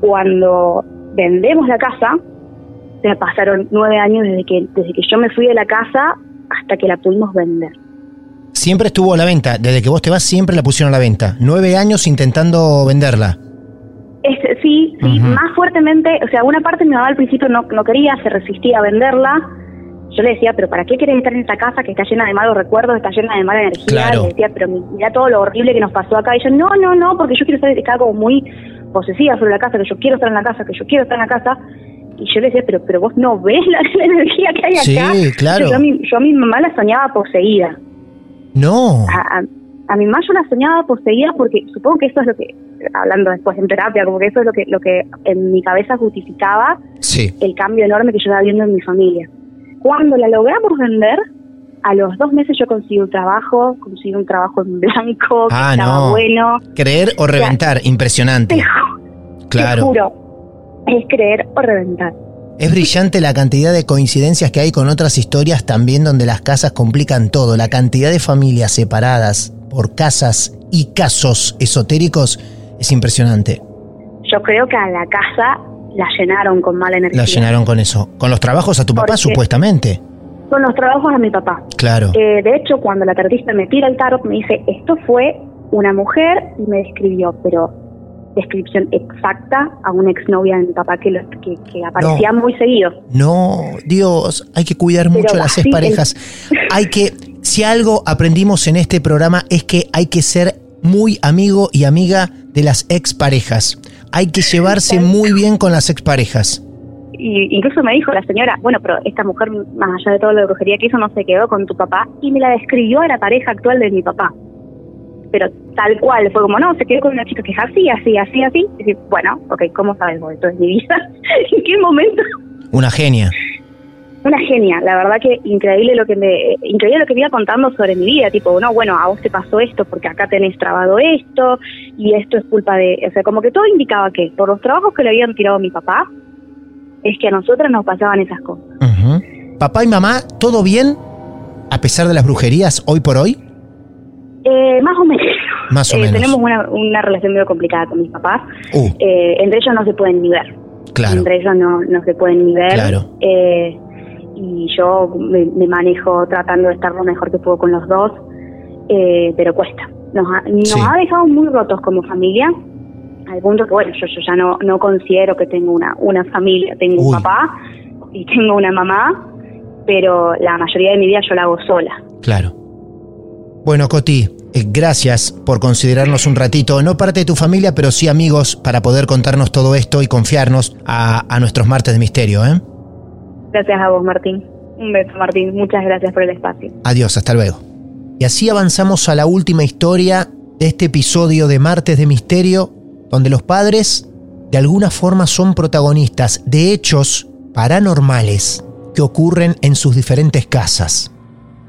Cuando vendemos la casa, se pasaron nueve años desde que, desde que yo me fui de la casa hasta que la pudimos vender. Siempre estuvo a la venta. Desde que vos te vas, siempre la pusieron a la venta. Nueve años intentando venderla. Es, sí, sí, más fuertemente, o sea, una parte mi mamá al principio no, no quería, se resistía a venderla. Yo le decía, pero ¿para qué querés estar en esta casa que está llena de malos recuerdos, está llena de mala energía? Claro. Le decía, pero mi- mira todo lo horrible que nos pasó acá. Y yo, no, no, no, porque yo quiero estar, estaba como muy posesiva sobre la casa, que yo quiero estar en la casa, que yo quiero estar en la casa. Y yo le decía, pero pero vos no ves la, *laughs* la energía que hay Sí, acá. claro. Yo a, mi, yo a mi mamá la soñaba poseída No. a, a- a mi mamá yo la soñaba poseída porque supongo que eso es lo que, hablando después en terapia, como que eso es lo que, lo que en mi cabeza justificaba Sí. el cambio enorme que yo estaba viendo en mi familia. Cuando la logramos vender, a los dos meses yo conseguí un trabajo, conseguí un trabajo en blanco, que Ah, estaba no. bueno. Creer o reventar. Impresionante. Te, ju- te Claro. juro, es creer o reventar. Es brillante la cantidad de coincidencias que hay con otras historias también donde las casas complican todo. La cantidad de familias separadas por casas y casos esotéricos es impresionante. Yo creo que a la casa la llenaron con mala energía. La llenaron con eso. Con los trabajos a tu papá, Porque- supuestamente. Con los trabajos a mi papá. Claro. Eh, de hecho, cuando la tarotista me tira el tarot, me dice, esto fue una mujer y me describió, pero descripción exacta a una exnovia de mi papá que, lo- que, que aparecía muy seguido. No, Dios, hay que cuidar Pero mucho a las exparejas. Hay que, si algo aprendimos en este programa es que hay que ser muy amigo y amiga de las exparejas. Hay que llevarse muy bien con las exparejas. Y incluso me dijo la señora, bueno, pero esta mujer, más allá de toda la brujería que hizo, no se quedó con tu papá y me la describió a la pareja actual de mi papá. Pero tal cual, fue como, no, se quedó con una chica que es así, así, así, así. Y dije, bueno, ok, ¿cómo sabes vos esto es mi vida? *laughs* ¿En qué momento? Una genia. Una genia, la verdad que increíble lo que me increíble lo que me iba contando sobre mi vida, tipo, no, bueno, a vos te pasó esto porque acá tenés trabado esto y esto es culpa de, o sea, como que todo indicaba que por los trabajos que le habían tirado a mi papá es que a nosotras nos pasaban esas cosas. Papá y mamá, ¿todo bien? A pesar de las brujerías hoy por hoy. Eh, más o menos. Más o Eh, menos. Tenemos una, una relación medio complicada con mis papás. Uh, Eh, entre ellos no se pueden ni ver. claro. Entre ellos no, no se pueden ni ver. Claro. Eh, y yo me, me manejo tratando de estar lo mejor que puedo con los dos, eh, pero cuesta. Nos, ha, nos Sí. ha dejado muy rotos como familia, al punto que, bueno, yo, yo ya no, no considero que tengo una, una familia. Tengo un papá y tengo una mamá, pero la mayoría de mi vida yo la hago sola. Claro. Bueno, Coti, eh, gracias por considerarnos un ratito, no parte de tu familia, pero sí amigos, para poder contarnos todo esto y confiarnos a, a nuestros martes de misterio. ¿eh? Gracias a vos, Martín. Un beso, Martín. Muchas gracias por el espacio. Adiós, hasta luego. Y así avanzamos a la última historia de este episodio de Martes de Misterio, donde los padres de alguna forma son protagonistas de hechos paranormales que ocurren en sus diferentes casas.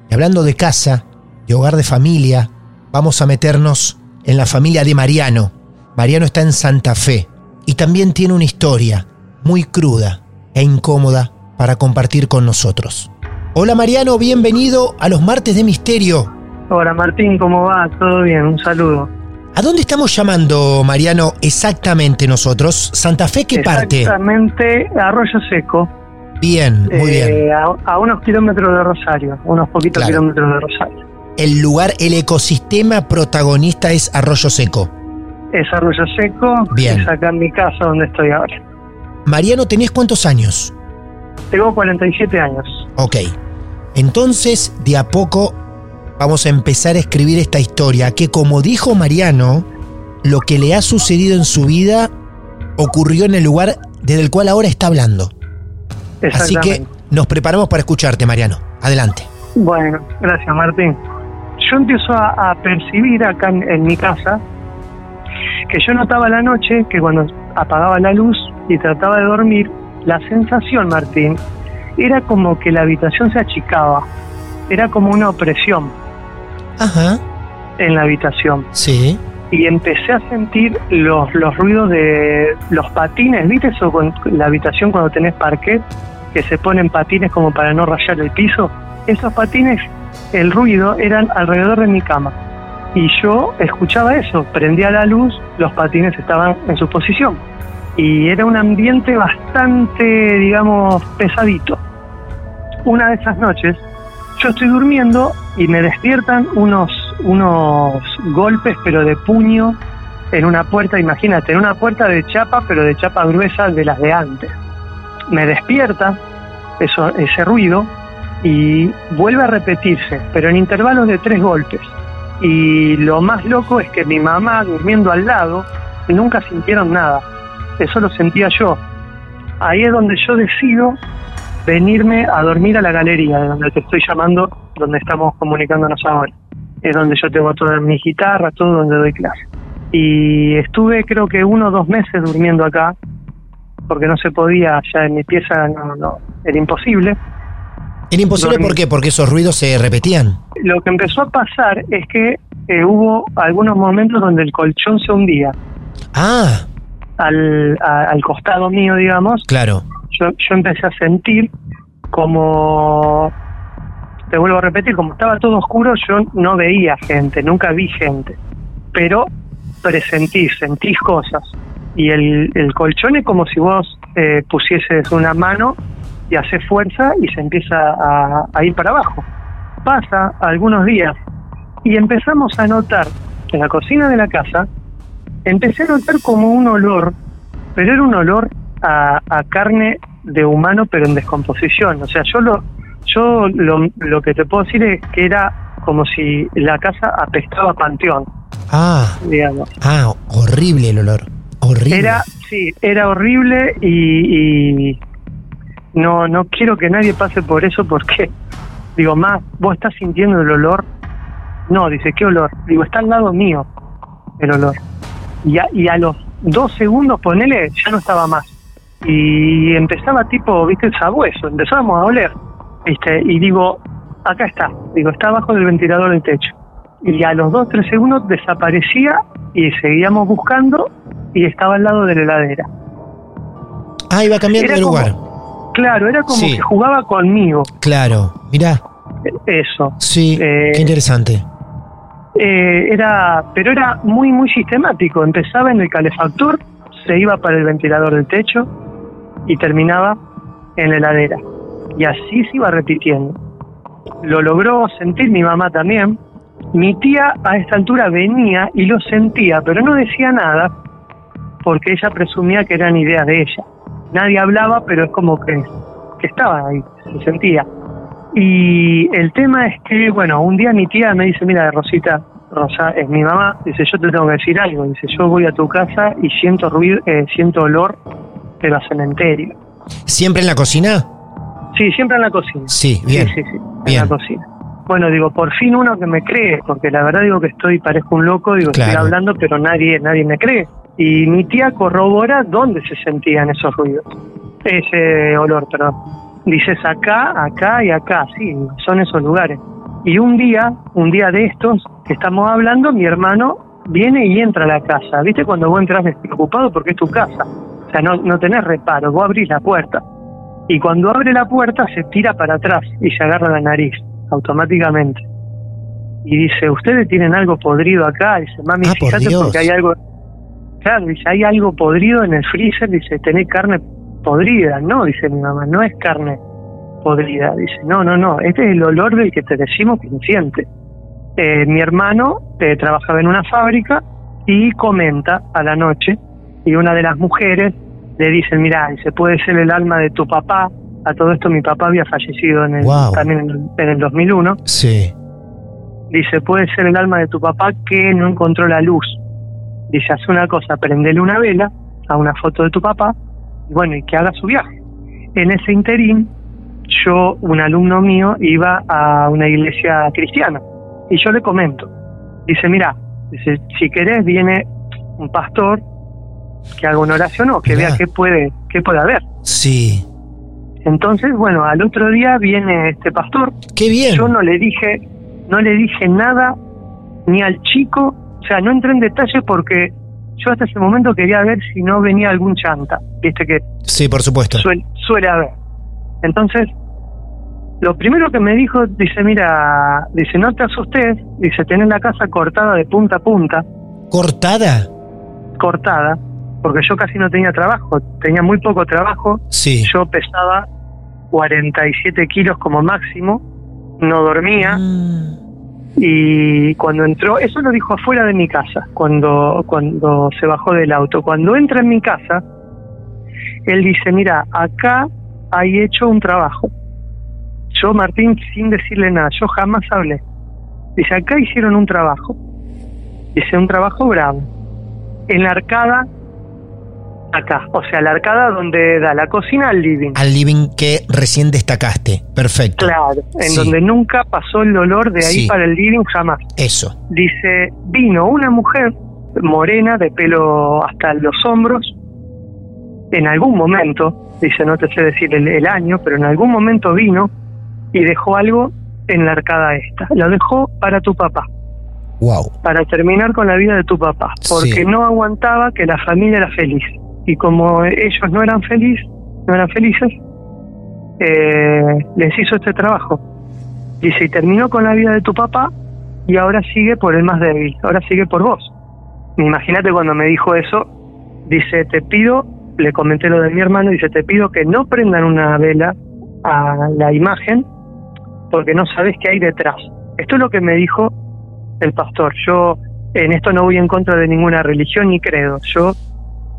Y hablando de casa, de hogar de familia, vamos a meternos en la familia de Mariano. Mariano está en Santa Fe y también tiene una historia muy cruda e incómoda para compartir con nosotros. Hola Mariano, bienvenido a los martes de misterio. Hola Martín, ¿cómo va? ¿Todo bien? Un saludo. ¿A dónde estamos llamando, Mariano, exactamente nosotros? ¿Santa Fe qué parte? Exactamente, Arroyo Seco. Bien, muy eh, bien. A, a unos kilómetros de Rosario, unos poquitos Claro. kilómetros de Rosario. El lugar, el ecosistema protagonista es Arroyo Seco. Es Arroyo Seco, Bien. es acá en mi casa donde estoy ahora. Mariano, ¿tenés cuántos años? Tengo 47 años. Ok. Entonces, de a poco vamos a empezar a escribir esta historia que, como dijo Mariano, lo que le ha sucedido en su vida ocurrió en el lugar desde el cual ahora está hablando. Así que nos preparamos para escucharte, Mariano. Adelante. Bueno, gracias Martín. Yo empiezo a, a percibir acá en, en mi casa que yo notaba la noche que cuando apagaba la luz y trataba de dormir, la sensación, Martín, era como que la habitación se achicaba. Era como una opresión Ajá. en la habitación. Sí. Y empecé a sentir los, los ruidos de los patines, ¿viste eso con la habitación cuando tenés parquet? Que se ponen patines como para no rayar el piso. Esos patines, el ruido eran alrededor de mi cama. Y yo escuchaba eso, prendía la luz, los patines estaban en su posición. Y era un ambiente bastante, digamos, pesadito. Una de esas noches, yo estoy durmiendo y me despiertan unos, unos golpes, pero de puño, en una puerta, imagínate, en una puerta de chapa, pero de chapa gruesa de las de antes. Me despierta eso, ese ruido y vuelve a repetirse, pero en intervalos de tres golpes. Y lo más loco es que mi mamá, durmiendo al lado, nunca sintieron nada. Eso lo sentía yo. Ahí es donde yo decido venirme a dormir a la galería, de donde te estoy llamando, donde estamos comunicándonos ahora. Es donde yo tengo todas mis guitarras, todo donde doy clase. Y estuve creo que uno o dos meses durmiendo acá, porque no se podía, ya en mi pieza no, no, era imposible. Era imposible. ¿por qué? Porque esos ruidos se repetían. Lo que empezó a pasar es que eh, hubo algunos momentos donde el colchón se hundía. Ah, Al, a- al costado mío, digamos, claro. yo, yo empecé a sentir como, te vuelvo a repetir, como estaba todo oscuro, yo no veía gente, nunca vi gente, pero presentís, sentís cosas. Y el, el colchón es como si vos eh, pusieses una mano y haces fuerza y se empieza a, a ir para abajo. Pasa algunos días y empezamos a notar en la cocina de la casa, empecé a notar como un olor, pero era un olor a, a carne de humano pero en descomposición. O sea, yo lo, yo lo, lo que te puedo decir es que era como si la casa apestaba a panteón, Ah, digamos. ah, horrible el olor. Horrible. Era, sí, era horrible y, y no, no quiero que nadie pase por eso porque, *laughs* digo, más, vos estás sintiendo el olor. No, dice, ¿qué olor? Digo, está al lado mío el olor. Y a, y a los dos segundos, ponele, ya no estaba más. Y empezaba tipo, viste, el sabueso, empezábamos a oler, viste, y digo, acá está, digo, está abajo del ventilador del techo. Y a los dos, tres segundos desaparecía y seguíamos buscando y estaba al lado de la heladera. Ah, iba cambiando Era de como- lugar. Claro, era como Sí. que jugaba conmigo, Claro. Mirá. eso. Sí, Eh, qué interesante. Eh, era, pero era muy, muy sistemático. Empezaba en el calefactor, se iba para el ventilador del techo y terminaba en la heladera. Y así se iba repitiendo. Lo logró sentir mi mamá también. Mi tía a esta altura venía y lo sentía, pero no decía nada porque ella presumía que eran ideas de ella. Nadie hablaba, pero es como que, que estaba ahí, se sentía. Y el tema es que, bueno, un día mi tía me dice, mira, Rosita, Rosa es mi mamá, dice, yo te tengo que decir algo, dice, yo voy a tu casa y siento ruido, eh, siento olor, pero a cementerio. ¿Siempre en la cocina? Sí, siempre en la cocina. Sí, bien. Sí, sí, sí, en Bien. la cocina. Bueno, digo, por fin uno que me cree, porque la verdad digo que estoy, parezco un loco, digo, estoy hablando, pero nadie, nadie me cree. Y mi tía corrobora dónde se sentían esos ruidos, ese olor, perdón. Dices acá, acá y acá, sí, son esos lugares. Y un día, un día de estos que estamos hablando, mi hermano viene y entra a la casa. ¿Viste cuando vos entras despreocupado porque es tu casa? O sea, no, no tenés reparo, vos abrís la puerta. Y cuando abre la puerta se tira para atrás y se agarra la nariz, automáticamente. Y dice, ¿ustedes tienen algo podrido acá? Dice, mami, Ah, fíjate porque hay algo... Claro, dice, hay algo podrido en el freezer, dice, tenés carne podrida. No, dice mi mamá, no es carne podrida. Dice, no, no, no, este es el olor del que te decimos que se siente. Eh, mi hermano eh, trabajaba en una fábrica y comenta a la noche y una de las mujeres le dice, mira, dice, puede ser el alma de tu papá. A todo esto mi papá había fallecido en el, Wow. también en el, en el 2001. Sí. Dice, puede ser el alma de tu papá que no encontró la luz. Dice, hace una cosa, prendele una vela a una foto de tu papá y bueno, y que haga su viaje. En ese interín, yo, un alumno mío, iba a una iglesia cristiana y yo le comento. Dice, mira, dice, si querés viene un pastor, que haga una oración o que Mirá. vea qué puede, qué puede haber. Sí. Entonces, bueno, al otro día viene este pastor. Qué bien. Yo no le dije, no le dije nada ni al chico, o sea, no entré en detalle porque yo hasta ese momento quería ver si no venía algún chanta, viste que Sí, por supuesto. suele, suele haber. Entonces, lo primero que me dijo, dice, mira, dice, no te asustes, dice, tenés la casa cortada de punta a punta, ¿Cortada? cortada, porque yo casi no tenía trabajo, tenía muy poco trabajo, Sí. yo pesaba 47 kilos como máximo, no dormía, y cuando entró, eso lo dijo afuera de mi casa, cuando, cuando se bajó del auto. Cuando entra en mi casa, él dice, mira, acá hay hecho un trabajo. Yo, Martín, sin decirle nada, yo jamás hablé. Dice, acá hicieron un trabajo. Dice, un trabajo bravo. En la arcada, acá, o sea, la arcada donde da la cocina al living. Al living que recién destacaste. Perfecto. Claro, en Sí. donde nunca pasó el olor de ahí Sí. para el living jamás. Eso. Dice, vino una mujer morena de pelo hasta los hombros, en algún momento, dice, no te sé decir el, el año, pero en algún momento vino y dejó algo en la arcada esta. Lo dejó para tu papá, Wow. para terminar con la vida de tu papá, porque Sí. no aguantaba que la familia era feliz. Y como ellos no eran felices, no eran felices, eh, les hizo este trabajo. Dice, y terminó con la vida de tu papá y ahora sigue por el más débil, ahora sigue por vos. Imagínate cuando me dijo eso, dice, te pido, le comenté lo de mi hermano, dice, te pido que no prendan una vela a la imagen porque no sabes qué hay detrás. Esto es lo que me dijo el pastor. Yo en esto no voy en contra de ninguna religión ni credo. Yo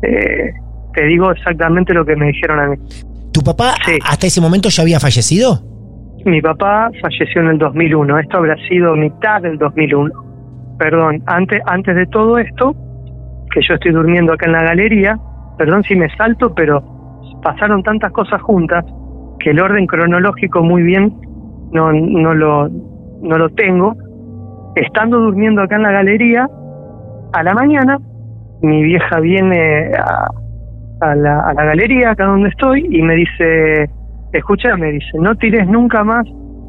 eh, te digo exactamente lo que me dijeron a mí. ¿Tu papá Sí. hasta ese momento ya había fallecido? Mi papá falleció en el 2001. Esto habrá sido mitad del 2001. Perdón, antes, antes de todo esto, que yo estoy durmiendo acá en la galería, perdón si me salto, pero pasaron tantas cosas juntas que el orden cronológico muy bien no, no, lo, no lo tengo. Estando durmiendo acá en la galería, a la mañana, mi vieja viene a, a la, a la galería, acá donde estoy, y me dice, escucha, me dice, no tires nunca más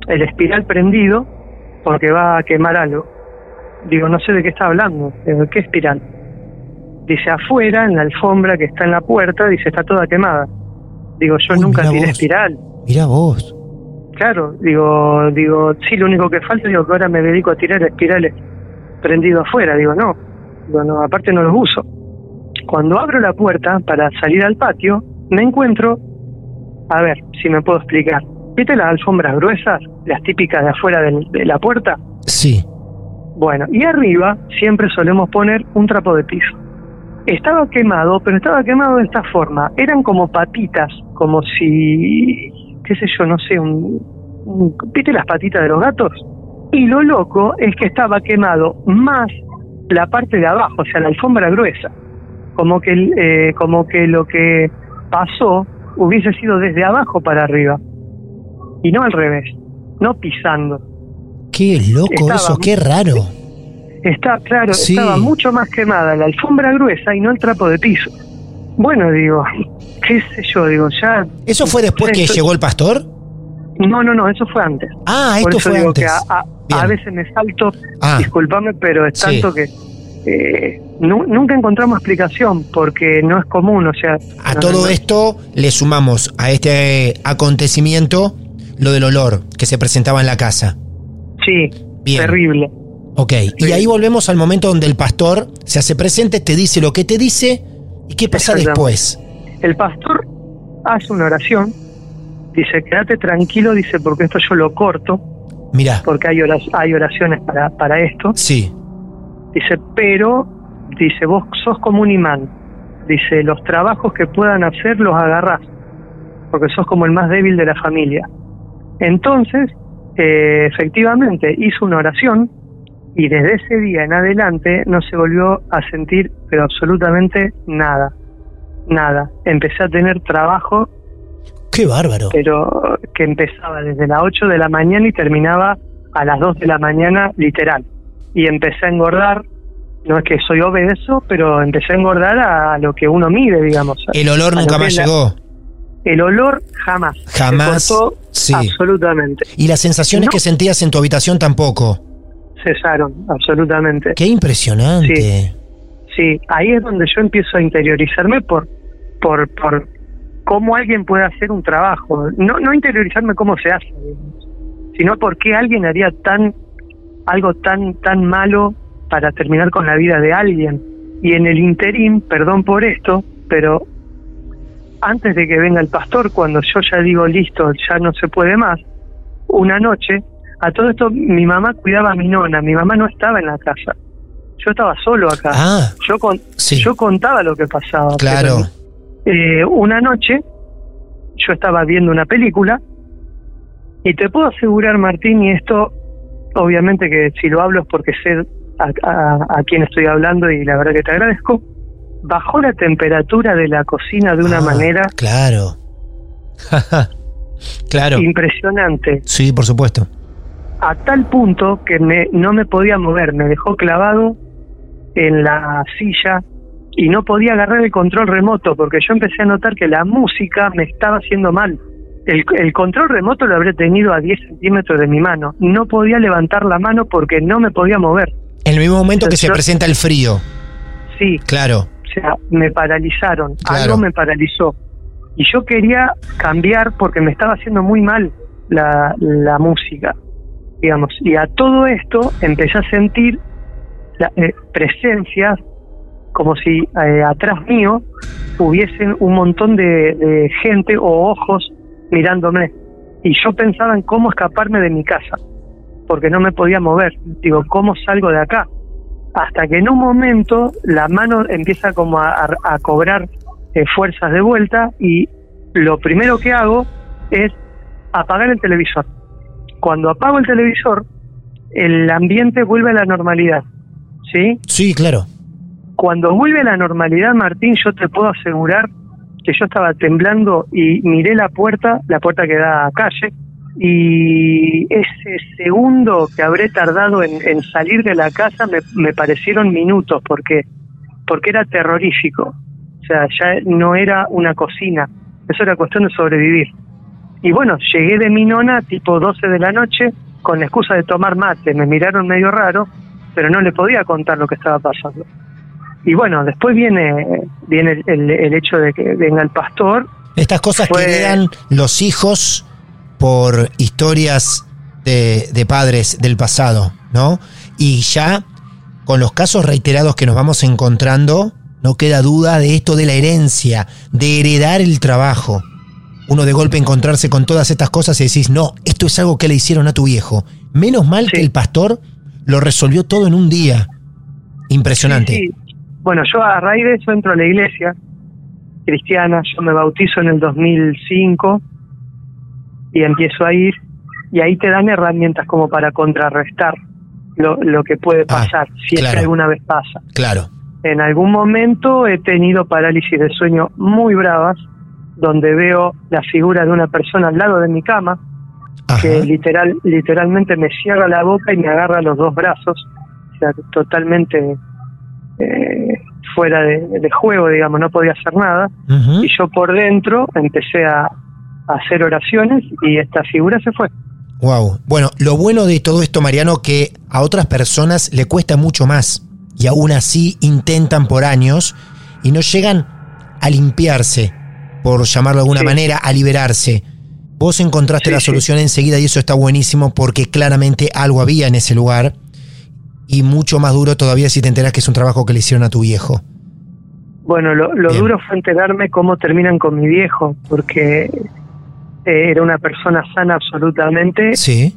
el espiral prendido porque va a quemar algo. Digo, no sé de qué está hablando, Digo, ¿qué espiral? Dice, afuera, en la alfombra que está en la puerta, dice, está toda quemada. Digo, yo Uy, nunca tiré vos. espiral. Mira vos. Claro, digo, digo, sí, lo único que falta, digo, que ahora me dedico a tirar espirales prendidos afuera. Digo, no, digo, no, aparte no los uso. Cuando abro la puerta para salir al patio, me encuentro, a ver si me puedo explicar. ¿Viste las alfombras gruesas, las típicas de afuera del- de la puerta? Sí. Bueno, y arriba siempre solemos poner un trapo de piso. Estaba quemado, pero estaba quemado de esta forma. Eran como patitas, como si, qué sé yo, no sé, un, un- ¿viste las patitas de los gatos? Y lo loco es que estaba quemado más la parte de abajo, o sea, la alfombra gruesa. Como que, eh, como que lo que pasó hubiese sido desde abajo para arriba. Y no al revés, no pisando. Qué loco Estaba eso, qué raro. Está, claro, Sí. estaba mucho más quemada la alfombra gruesa y no el trapo de piso. Bueno, digo, *laughs* qué sé yo, digo, ya... ¿Eso fue después que llegó el pastor? No, no, no, eso fue antes. Ah, Por esto eso fue digo antes. que a, a- Bien. a veces me salto, Ah. discúlpame, pero es Sí. tanto que eh, nu- nunca encontramos explicación porque no es común, o sea... A no, todo no, esto le sumamos a este acontecimiento lo del olor que se presentaba en la casa. Sí, Bien. terrible. Ok, y ahí volvemos al momento donde el pastor se hace presente, te dice lo que te dice y qué pasa después. El pastor hace una oración, dice, quédate tranquilo, dice, porque esto yo lo corto, Mira, porque hay, oraciones para, para esto. sí, Dice, pero, dice, vos sos como un imán. Dice, los trabajos que puedan hacer los agarrás, porque sos como el más débil de la familia. Entonces, eh, efectivamente, hizo una oración y desde ese día en adelante no se volvió a sentir, pero absolutamente nada. Nada. Empecé a tener trabajo, qué bárbaro. pero que empezaba desde las 8 de la mañana y terminaba a las 2 de la mañana, literal. Y empecé a engordar, no es que soy obeso, pero empecé a engordar a lo que uno mide, digamos. El olor A nunca más llegó. El olor jamás. Jamás, Se cortó sí. absolutamente. Y las sensaciones No. que sentías en tu habitación tampoco. Cesaron, absolutamente. Qué impresionante. Sí. Sí, ahí es donde yo empiezo a interiorizarme por, por, por cómo alguien puede hacer un trabajo. No, no interiorizarme cómo se hace, sino por qué alguien haría tan algo tan tan malo para terminar con la vida de alguien. Y en el interín, perdón por esto, pero antes de que venga el pastor, cuando yo ya digo listo, ya no se puede más, una noche, a todo esto mi mamá cuidaba a mi nona, mi mamá no estaba en la casa. Yo estaba solo acá. Ah, yo con, yo contaba lo que pasaba. Claro. pero, eh, una noche yo estaba viendo una película y te puedo asegurar, Martín, y esto obviamente que si lo hablo es porque sé a, a- a quién estoy hablando y la verdad que te agradezco, bajó la temperatura de la cocina de una Ah, manera Claro. *laughs* claro. impresionante. Sí, por supuesto. a tal punto que me, no me podía mover, me dejó clavado en la silla y no podía agarrar el control remoto porque yo empecé a notar que la música me estaba haciendo mal. El, el control remoto lo habré tenido a 10 centímetros de mi mano. No podía levantar la mano porque no me podía mover. En el mismo momento que se Yo- presenta el frío. Sí, Claro. o sea, me paralizaron, Claro. algo me paralizó. Y yo quería cambiar porque me estaba haciendo muy mal la, la música, digamos. Y a todo esto empecé a sentir la, eh, presencias como si eh, atrás mío hubiesen un montón de, de gente o ojos mirándome. Y yo pensaba en cómo escaparme de mi casa, porque no me podía mover. Digo, ¿cómo salgo de acá? hasta que en un momento la mano empieza como a, cobrar eh, fuerzas de vuelta y lo primero que hago es apagar el televisor. Cuando apago el televisor, el ambiente vuelve a la normalidad, ¿sí? Sí, claro. Cuando vuelve a la normalidad, Martín, yo te puedo asegurar que yo estaba temblando y miré la puerta, la puerta que da a calle, y ese segundo que habré tardado en, salir de la casa me, me parecieron minutos porque porque era terrorífico. O sea, ya no era una cocina, eso era cuestión de sobrevivir. Y bueno, llegué de mi nona tipo 12 de la noche con la excusa de tomar mate. Me miraron medio raro, pero no le podía contar lo que estaba pasando. Y bueno, después viene viene el, el- el hecho de que venga el pastor. Estas cosas que heredan los hijos por historias de, de padres del pasado, ¿no? Y ya con los casos reiterados que nos vamos encontrando, no queda duda de esto de la herencia, de heredar el trabajo. Uno de golpe encontrarse con todas estas cosas y decís, no, esto es algo que le hicieron a tu viejo. Menos mal que el pastor lo resolvió todo en un día. Impresionante. Sí, sí. Bueno, yo a raíz de eso entro a la iglesia cristiana, yo me bautizo en el 2005 y empiezo a ir. Y ahí te dan herramientas como para contrarrestar lo, lo que puede pasar, si es que alguna vez pasa. Claro. En algún momento he tenido parálisis de sueño muy bravas, donde veo la figura de una persona al lado de mi cama, que literal, literalmente me cierra la boca y me agarra los dos brazos, o sea, totalmente eh, fuera de, de juego, digamos, no podía hacer nada. Y yo por dentro empecé a, a hacer oraciones y esta figura se fue. Wow. Bueno, lo bueno de todo esto, Mariano, que a otras personas le cuesta mucho más y aún así intentan por años y no llegan a limpiarse, por llamarlo de alguna Sí. manera, a liberarse. Vos encontraste Sí, la sí. solución enseguida y eso está buenísimo porque claramente algo había en ese lugar y mucho más duro todavía si te enterás que es un trabajo que le hicieron a tu viejo. Bueno, lo, lo duro fue enterarme cómo terminan con mi viejo, porque eh, era una persona sana absolutamente Sí.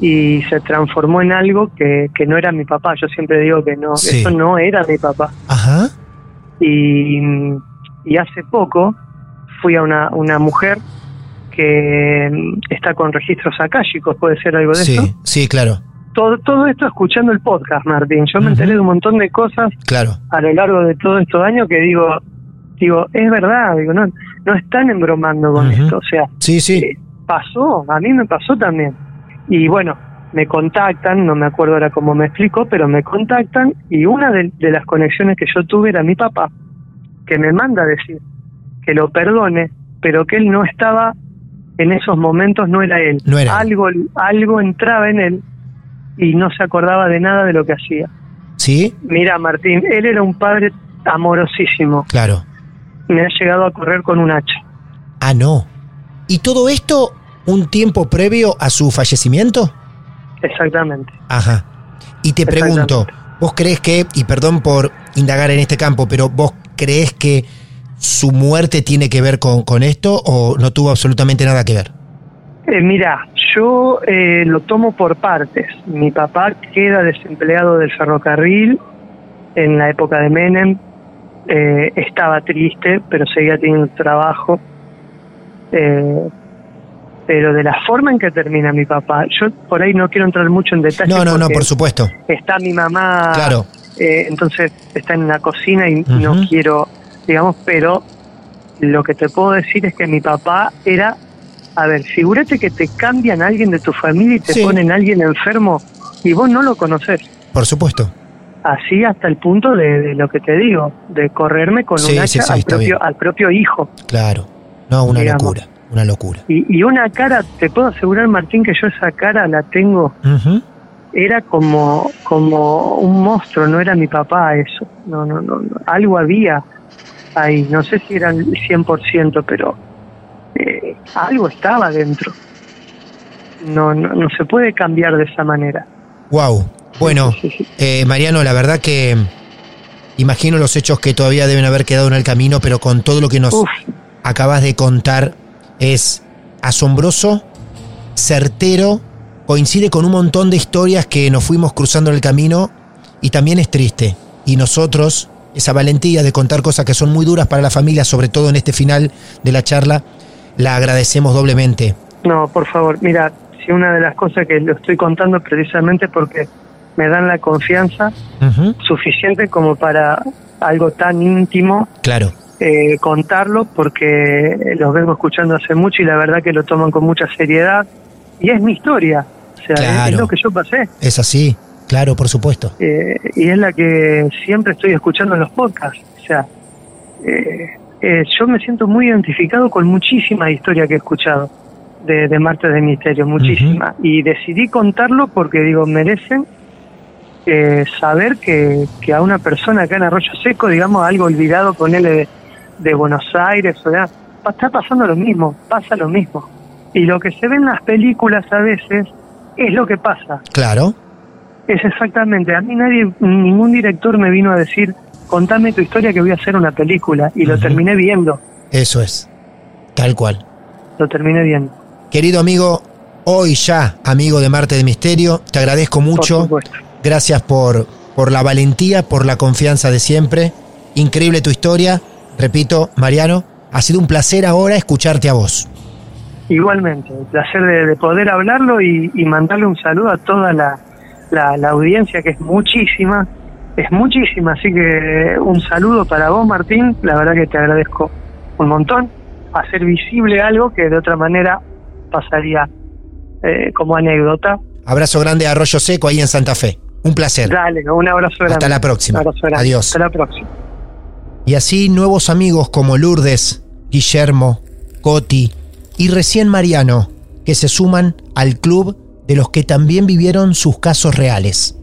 y se transformó en algo que, que no era mi papá. Yo siempre digo que no, Sí. eso no era mi papá. Ajá. Y, y hace poco fui a una, una mujer que mm, está con registros akáshicos, puede ser algo de Sí, eso. sí, claro, Todo, todo esto escuchando el podcast, Martín. Yo me enteré de un montón de cosas claro. a lo largo de todos estos años que digo, digo, es verdad, digo, no, no están embromando con esto, o sea, Sí, sí. eh, pasó, a mí me pasó también. Y bueno, me contactan, no me acuerdo ahora cómo me explicó, pero me contactan y una de, de las conexiones que yo tuve era mi papá, que me manda a decir que lo perdone, pero que él no estaba en esos momentos, no era él. No era algo, algo entraba en él y no se acordaba de nada de lo que hacía. ¿Sí? Mira, Martín, él era un padre amorosísimo. Claro. Me ha llegado a correr con un hacha. Ah, no. ¿Y todo esto un tiempo previo a su fallecimiento? Exactamente. Ajá. Y te pregunto, ¿vos crees que, y perdón por indagar en este campo, pero vos crees que su muerte tiene que ver con, con esto o no tuvo absolutamente nada que ver? Eh, mira, yo eh, lo tomo por partes. Mi papá queda desempleado del ferrocarril en la época de Menem. Eh, estaba triste, pero seguía teniendo trabajo. Eh, pero de la forma en que termina mi papá, yo por ahí no quiero entrar mucho en detalle. No, no, no, por supuesto. Está mi mamá, Claro. eh, entonces está en la cocina y no quiero, digamos, pero lo que te puedo decir es que mi papá era, a ver, figúrate que te cambian a alguien de tu familia y te Sí. ponen a alguien enfermo y vos no lo conoces. Por supuesto. Así hasta el punto de, de lo que te digo, de correrme con Sí, un hacha sí, al, propio, al propio hijo. Claro. No, una Digamos. locura. Una locura. Y, y una cara, te puedo asegurar, Martín, que yo esa cara la tengo era como como un monstruo, no era mi papá eso. No, no, no, no. algo había ahí, no sé si era el 100%, pero eh, algo estaba dentro. No, no, no se puede cambiar de esa manera. Wow. Bueno, eh, Mariano, la verdad que imagino los hechos que todavía deben haber quedado en el camino, pero con todo lo que nos acabas de contar es asombroso, certero, coincide con un montón de historias que nos fuimos cruzando en el camino y también es triste. Y nosotros, esa valentía de contar cosas que son muy duras para la familia, sobre todo en este final de la charla, la agradecemos doblemente. No, por favor, mira, si una de las cosas que lo estoy contando es precisamente porque me dan la confianza suficiente como para algo tan íntimo Claro. eh, contarlo porque los vengo escuchando hace mucho y la verdad que lo toman con mucha seriedad y es mi historia, o sea, es- lo que yo pasé Es así, claro, por supuesto. eh, y es la que siempre estoy escuchando en los podcasts, o sea, eh, eh, yo me siento muy identificado con muchísima historia que he escuchado de, de Martes de Misterio, muchísima, y decidí contarlo porque digo, merecen eh, saber que, que a una persona acá en Arroyo Seco, digamos, algo olvidado con él de, de Buenos Aires, o sea, está pasando lo mismo, pasa lo mismo. Y lo que se ve en las películas a veces es lo que pasa. Claro. Es exactamente, a mí nadie, ningún director me vino a decir, contame tu historia que voy a hacer una película, y lo terminé viendo, Eso es. Tal cual. lo terminé viendo. Querido amigo, hoy ya amigo de Marte de Misterio, te agradezco mucho. Gracias por, por la valentía, por la confianza de siempre. Increíble tu historia. Repito, Mariano, ha sido un placer ahora escucharte a vos. Igualmente, el placer de, de poder hablarlo y, y mandarle un saludo a toda la, la, la audiencia, que es muchísima, es muchísima, así que un saludo para vos, Martín, la verdad que te agradezco un montón, hacer visible algo que de otra manera pasaría eh, como anécdota. Abrazo grande a Arroyo Seco ahí en Santa Fe. Un placer. Dale, un abrazo grande. Hasta la próxima. Adiós. Hasta la próxima. Y así nuevos amigos como Lourdes, Guillermo, Coti y recién Mariano, que se suman al club de los que también vivieron sus casos reales.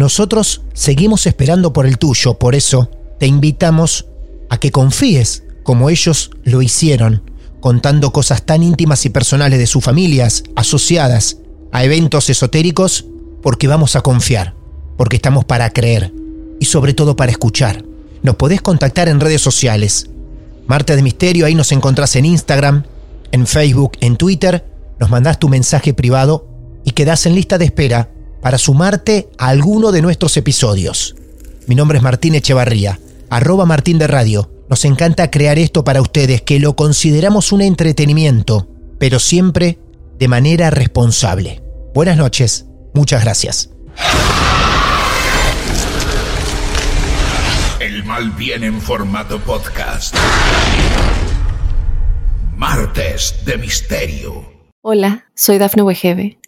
Nosotros seguimos esperando por el tuyo, por eso te invitamos a que confíes como ellos lo hicieron, contando cosas tan íntimas y personales de sus familias asociadas a eventos esotéricos, porque vamos a confiar, porque estamos para creer y sobre todo para escuchar. Nos podés contactar en redes sociales. Marte de Misterio, ahí nos encontrás en Instagram, en Facebook, en Twitter, nos mandás tu mensaje privado y quedás en lista de espera para sumarte a alguno de nuestros episodios. Mi nombre es Martín Echevarría, arroba Martín de Radio. Nos encanta crear esto para ustedes, que lo consideramos un entretenimiento, pero siempre de manera responsable. Buenas noches, muchas gracias. El mal viene en formato podcast. Martes de Misterio. Hola, soy Dafne Wegebe